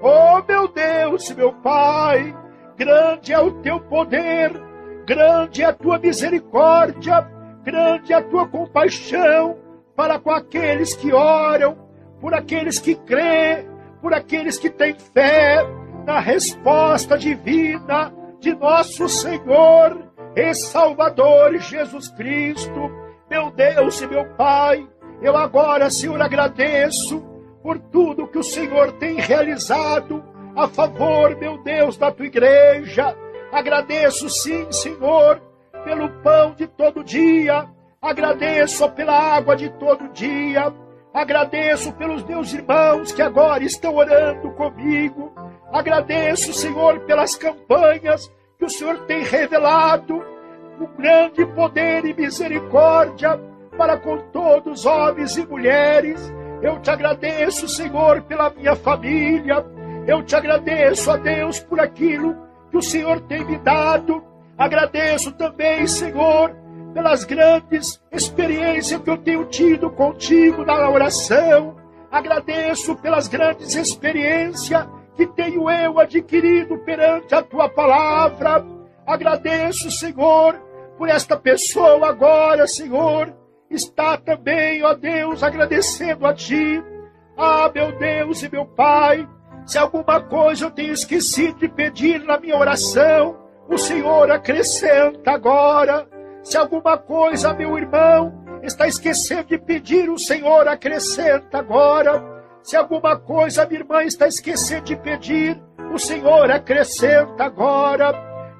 Oh, meu Deus, meu Pai, grande é o teu poder, grande é a tua misericórdia, grande é a tua compaixão para com aqueles que oram, por aqueles que crêem, por aqueles que têm fé na resposta divina de nosso Senhor e Salvador Jesus Cristo. Meu Deus e meu Pai, eu agora, Senhor, agradeço por tudo que o Senhor tem realizado a favor, meu Deus, da tua igreja. Agradeço, sim, Senhor, pelo pão de todo dia. Agradeço pela água de todo dia. Agradeço pelos meus irmãos que agora estão orando comigo. Agradeço, Senhor, pelas campanhas que o Senhor tem revelado, com grande poder e misericórdia para com todos, homens e mulheres. Eu te agradeço, Senhor, pela minha família. Eu te agradeço, a Deus, por aquilo que o Senhor tem me dado. Agradeço também, Senhor, pelas grandes experiências que eu tenho tido contigo na oração. Agradeço pelas grandes experiências que tenho eu adquirido perante a tua palavra. Agradeço, Senhor, por esta pessoa agora, Senhor, está também, ó Deus, agradecendo a Ti. Ah, meu Deus e meu Pai, se alguma coisa eu tenho esquecido de pedir na minha oração, o Senhor acrescenta agora. Se alguma coisa, meu irmão, está esquecendo de pedir, o Senhor acrescenta agora. Se alguma coisa, minha irmã, está esquecendo de pedir, o Senhor acrescenta agora.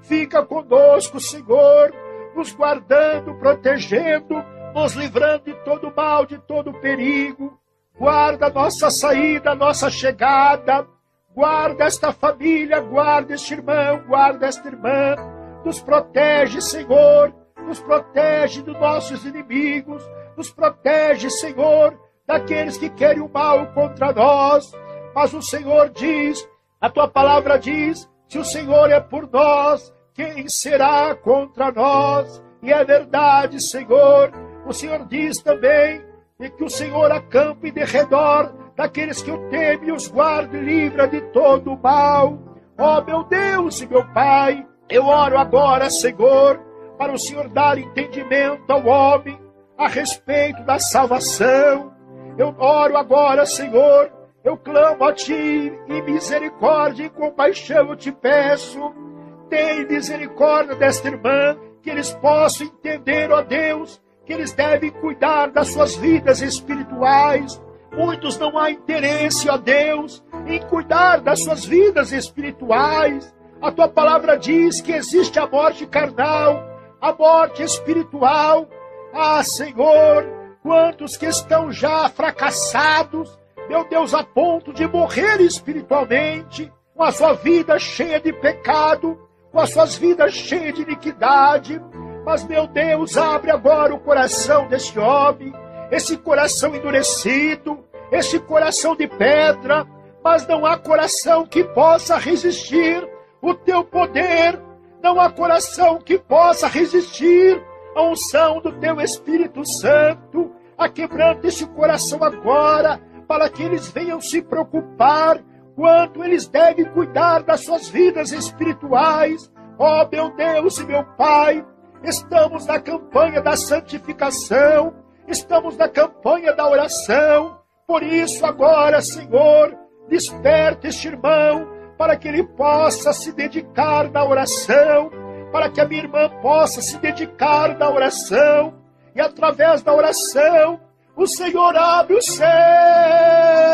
Fica conosco, Senhor, nos guardando, protegendo, nos livrando de todo mal, de todo perigo. Guarda nossa saída, nossa chegada. Guarda esta família, guarda este irmão, guarda esta irmã. Nos protege, Senhor. Nos protege dos nossos inimigos. Nos protege, Senhor, daqueles que querem o mal contra nós. Mas o Senhor diz, a tua palavra diz: se o Senhor é por nós, quem será contra nós? E é verdade, Senhor. O Senhor diz também e que o Senhor acampe de redor daqueles que o temem e os guarde e livra de todo o mal. Ó oh, meu Deus e meu Pai, eu oro agora, Senhor, para o Senhor dar entendimento ao homem a respeito da salvação. Eu oro agora, Senhor, eu clamo a Ti em misericórdia e compaixão eu te peço. Tem misericórdia desta irmã, que eles possam entender, ó Deus, que eles devem cuidar das suas vidas espirituais. Muitos não há interesse, ó Deus, em cuidar das suas vidas espirituais. A tua palavra diz que existe a morte carnal, a morte espiritual. Ah, Senhor, quantos que estão já fracassados, meu Deus, a ponto de morrer espiritualmente, com a sua vida cheia de pecado, com as suas vidas cheias de iniquidade, mas, meu Deus, abre agora o coração desse homem, esse coração endurecido, esse coração de pedra, mas não há coração que possa resistir o teu poder, não há coração que possa resistir a unção do teu Espírito Santo, a quebrando esse coração agora, para que eles venham se preocupar quanto eles devem cuidar das suas vidas espirituais. Ó oh, meu Deus e meu Pai, estamos na campanha da santificação, estamos na campanha da oração. Por isso, agora, Senhor, desperta este irmão para que ele possa se dedicar na oração, para que a minha irmã possa se dedicar na oração, e através da oração, o Senhor abre os céus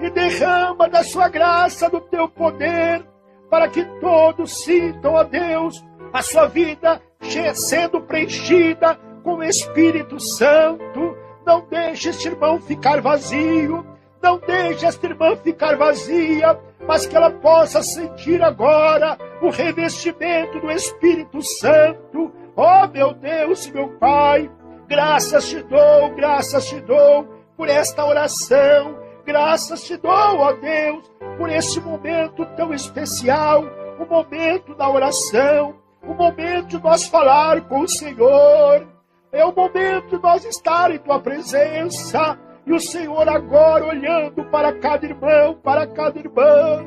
e derrama da sua graça, do teu poder, para que todos sintam, ó Deus, a sua vida sendo preenchida com o Espírito Santo. Não deixe este irmão ficar vazio. Não deixe esta irmã ficar vazia, mas que ela possa sentir agora o revestimento do Espírito Santo. Oh meu Deus e meu Pai, graças te dou, graças te dou por esta oração, graças te dou, ó Deus, por este momento tão especial, o momento da oração, o momento de nós falar com o Senhor. É o momento de nós estar em tua presença. E o Senhor agora olhando para cada irmão, para cada irmã.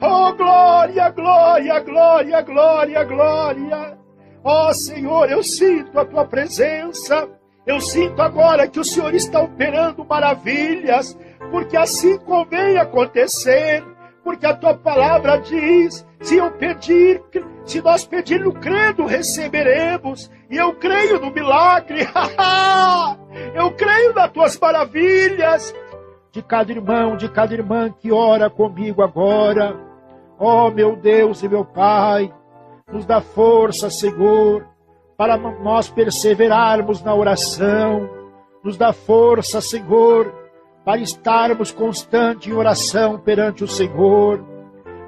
Oh, glória, glória, glória, glória, glória. Oh, Senhor, eu sinto a tua presença. Eu sinto agora que o Senhor está operando maravilhas, porque assim convém acontecer, porque a tua palavra diz: se eu pedir, se nós pedir no credo, receberemos. E eu creio no milagre. eu creio nas tuas maravilhas. De cada irmão, de cada irmã que ora comigo agora. Ó oh, meu Deus e meu Pai, nos dá força, Senhor, para nós perseverarmos na oração. Nos dá força, Senhor, para estarmos constantes em oração perante o Senhor.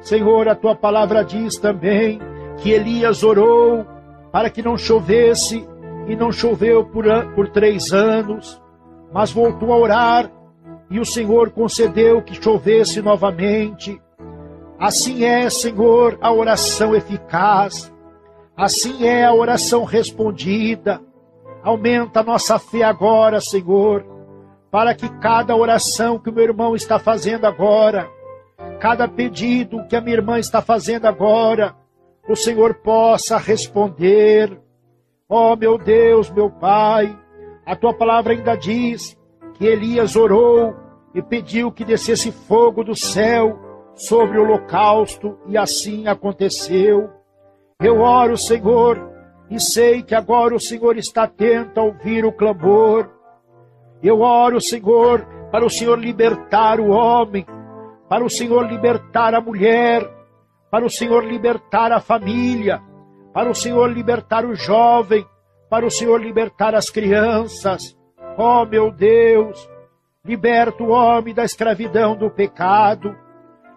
Senhor, a tua palavra diz também que Elias orou para que não chovesse, e não choveu por, por três anos, mas voltou a orar, e o Senhor concedeu que chovesse novamente. Assim é, Senhor, a oração eficaz, assim é a oração respondida. Aumenta a nossa fé agora, Senhor, para que cada oração que o meu irmão está fazendo agora, cada pedido que a minha irmã está fazendo agora, o Senhor possa responder. Ó oh, meu Deus, meu Pai, a tua palavra ainda diz que Elias orou e pediu que descesse fogo do céu sobre o holocausto, e assim aconteceu. Eu oro, Senhor, e sei que agora o Senhor está atento a ouvir o clamor. Eu oro, Senhor, para o Senhor libertar o homem, para o Senhor libertar a mulher, para o Senhor libertar a família, para o Senhor libertar o jovem, para o Senhor libertar as crianças. Oh, meu Deus, liberta o homem da escravidão do pecado,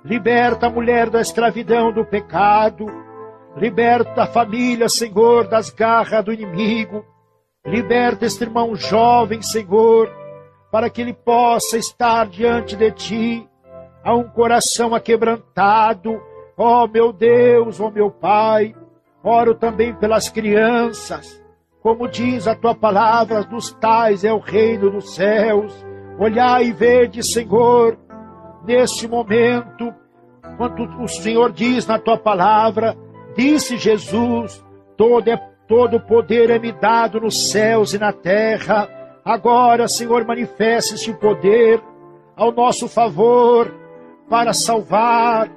liberta a mulher da escravidão do pecado, liberta a família, Senhor, das garras do inimigo, liberta este irmão jovem, Senhor, para que ele possa estar diante de ti, a um coração aquebrantado, Ó oh, meu Deus, ó oh, meu Pai, oro também pelas crianças. Como diz a tua palavra, dos tais é o reino dos céus. Olhai e vede, Senhor, neste momento, quando o Senhor diz na tua palavra, disse Jesus: todo, é, todo poder é me dado nos céus e na terra. Agora, Senhor, manifeste esse poder ao nosso favor para salvar,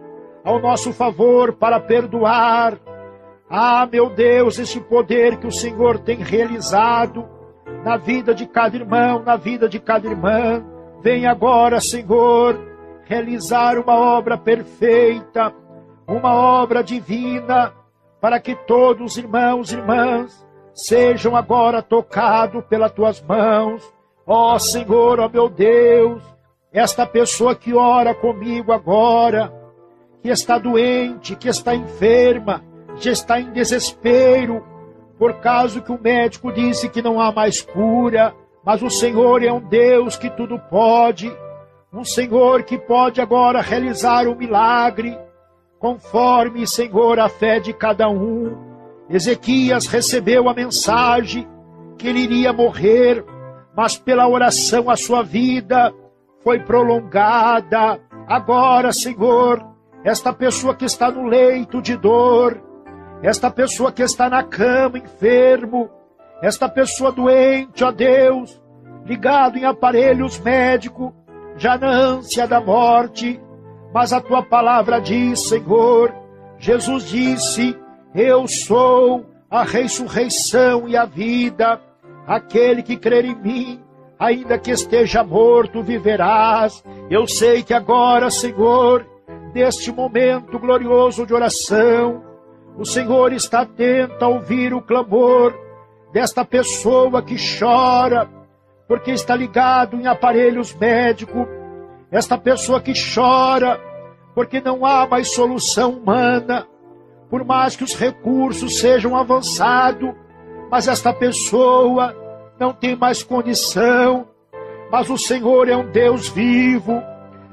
ao nosso favor para perdoar. Ah, meu Deus, esse poder que o Senhor tem realizado na vida de cada irmão, na vida de cada irmã. Vem agora, Senhor, realizar uma obra perfeita, uma obra divina, para que todos os irmãos e irmãs sejam agora tocados pelas tuas mãos. Ó oh, Senhor, ó oh, meu Deus, esta pessoa que ora comigo agora, que está doente, que está enferma, que está em desespero, por causa que o médico disse que não há mais cura, mas o Senhor é um Deus que tudo pode, um Senhor que pode agora realizar o um milagre, conforme, Senhor, a fé de cada um. Ezequias recebeu a mensagem que ele iria morrer, mas pela oração a sua vida foi prolongada. Agora, Senhor, esta pessoa que está no leito de dor, esta pessoa que está na cama enfermo, esta pessoa doente, ó Deus, ligado em aparelhos médicos, já na ânsia da morte, mas a tua palavra diz, Senhor, Jesus disse: Eu sou a ressurreição e a vida, aquele que crer em mim, ainda que esteja morto, viverás. Eu sei que agora, Senhor, deste momento glorioso de oração, o Senhor está atento a ouvir o clamor desta pessoa que chora, porque está ligado em aparelhos médicos, esta pessoa que chora, porque não há mais solução humana, por mais que os recursos sejam avançados, mas esta pessoa não tem mais condição. Mas o Senhor é um Deus vivo,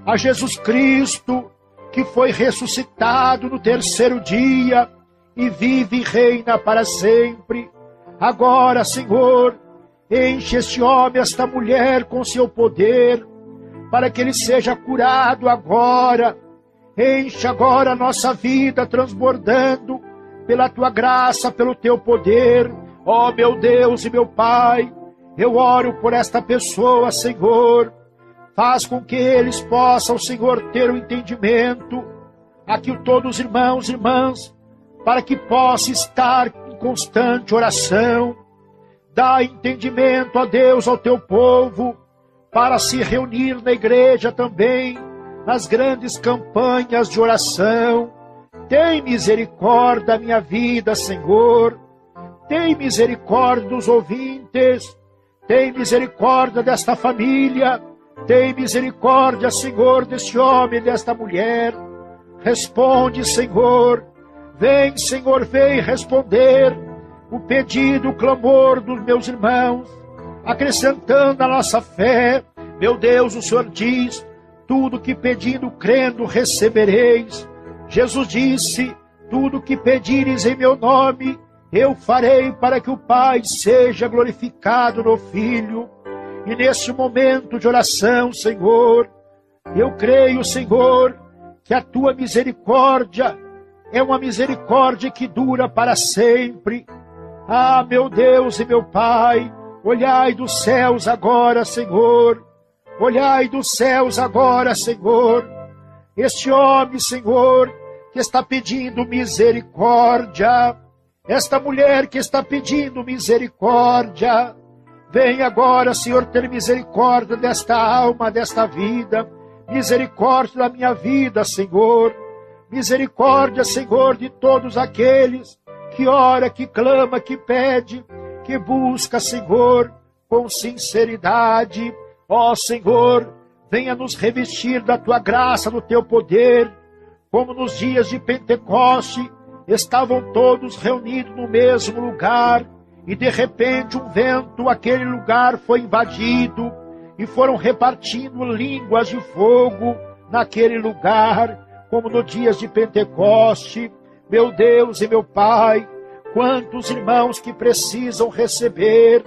a Jesus Cristo, que foi ressuscitado no terceiro dia e vive e reina para sempre. Agora, Senhor, enche este homem, esta mulher com seu poder, para que ele seja curado agora. Enche agora a nossa vida transbordando pela tua graça, pelo teu poder. Ó oh, meu Deus e meu Pai, eu oro por esta pessoa, Senhor. Faz com que eles possam, Senhor, ter o um entendimento. Aqui todos os irmãos e irmãs, para que possa estar em constante oração. Dá entendimento a Deus, ao teu povo para se reunir na igreja também, nas grandes campanhas de oração. Tem misericórdia da minha vida, Senhor. Tem misericórdia dos ouvintes. Tem misericórdia desta família. Tem misericórdia, Senhor, deste homem e desta mulher. Responde, Senhor. Vem, Senhor, vem responder o pedido, o clamor dos meus irmãos acrescentando a nossa fé. Meu Deus, o Senhor diz: tudo que pedindo, crendo, recebereis. Jesus disse: tudo que pedires em meu nome, eu farei para que o Pai seja glorificado no Filho. E nesse momento de oração, Senhor, eu creio, Senhor, que a tua misericórdia é uma misericórdia que dura para sempre. Ah, meu Deus e meu Pai, Olhai dos céus agora, Senhor. Olhai dos céus agora, Senhor. Este homem, Senhor, que está pedindo misericórdia. Esta mulher que está pedindo misericórdia. Vem agora, Senhor, ter misericórdia desta alma, desta vida. Misericórdia da minha vida, Senhor. Misericórdia, Senhor, de todos aqueles que ora, que clama, que pede que busca, Senhor, com sinceridade. Ó Senhor, venha nos revestir da tua graça, do teu poder, como nos dias de Pentecoste estavam todos reunidos no mesmo lugar e de repente um vento, aquele lugar foi invadido e foram repartindo línguas de fogo naquele lugar, como nos dias de Pentecoste. Meu Deus e meu Pai, Quantos irmãos que precisam receber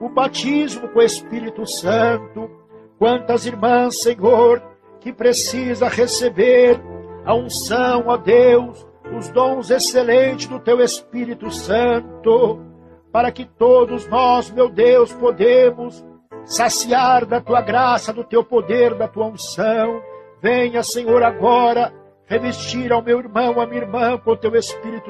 o batismo com o Espírito Santo. Quantas irmãs, Senhor, que precisa receber a unção, ó Deus, os dons excelentes do Teu Espírito Santo, para que todos nós, meu Deus, podemos saciar da Tua graça, do Teu poder, da Tua unção. Venha, Senhor, agora revestir ao meu irmão, a minha irmã com o Teu Espírito